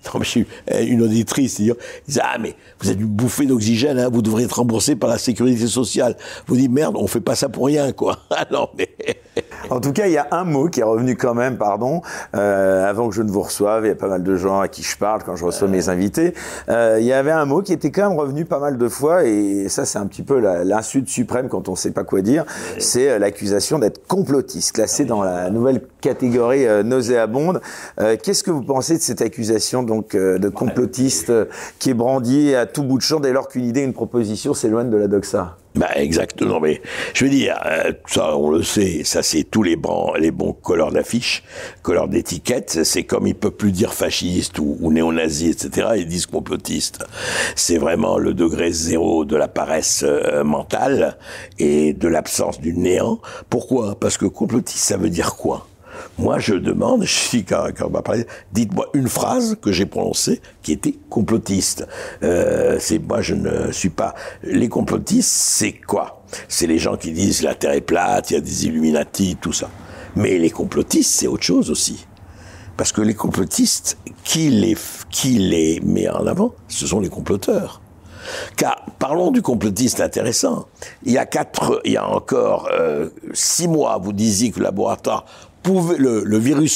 *laughs* Non, mais j'ai euh, une auditrice qui disait Ah, mais vous êtes une bouffée d'oxygène, hein, vous devrez être remboursé par la sécurité sociale. Vous dites Merde, on fait pas ça pour rien, quoi. *laughs* Ah non, mais. *laughs* En tout cas, il y a un mot qui est revenu quand même, pardon, euh, avant que je ne vous reçoive. Il y a pas mal de gens à qui je parle quand je reçois mes invités. Euh, il y avait un mot qui était quand même revenu pas mal de fois, et ça, c'est un petit peu l'insulte suprême quand on ne sait pas quoi dire. C'est euh, l'accusation d'être complotiste, classé dans la nouvelle catégorie euh, nauséabonde. Euh, Qu'est-ce que vous pensez de cette accusation donc euh, de complotiste euh, qui est brandie à tout bout de champ dès lors qu'une idée, une proposition s'éloigne de la doxa Bah exactement, mais je veux dire, euh, ça on le sait, ça c'est tous les bons, les bons colleurs d'affiches, colleurs d'étiquettes, c'est comme ils peuvent plus dire fasciste ou, ou néo-nazi, etc., ils disent complotiste. C'est vraiment le degré zéro de la paresse euh, mentale et de l'absence du néant. Pourquoi? Parce que complotiste, ça veut dire quoi? Moi, je demande, dis quand, quand on m'a parlé, dites-moi une phrase que j'ai prononcée qui était complotiste. Euh, c'est moi, je ne suis pas. Les complotistes, c'est quoi? C'est les gens qui disent la Terre est plate, il y a des Illuminati, tout ça. Mais les complotistes, c'est autre chose aussi. Parce que les complotistes, qui les, qui les met en avant Ce sont les comploteurs. Car parlons du complotiste intéressant. Il y a quatre, il y a encore euh, six mois, vous disiez que le laboratoire pouvait le, le virus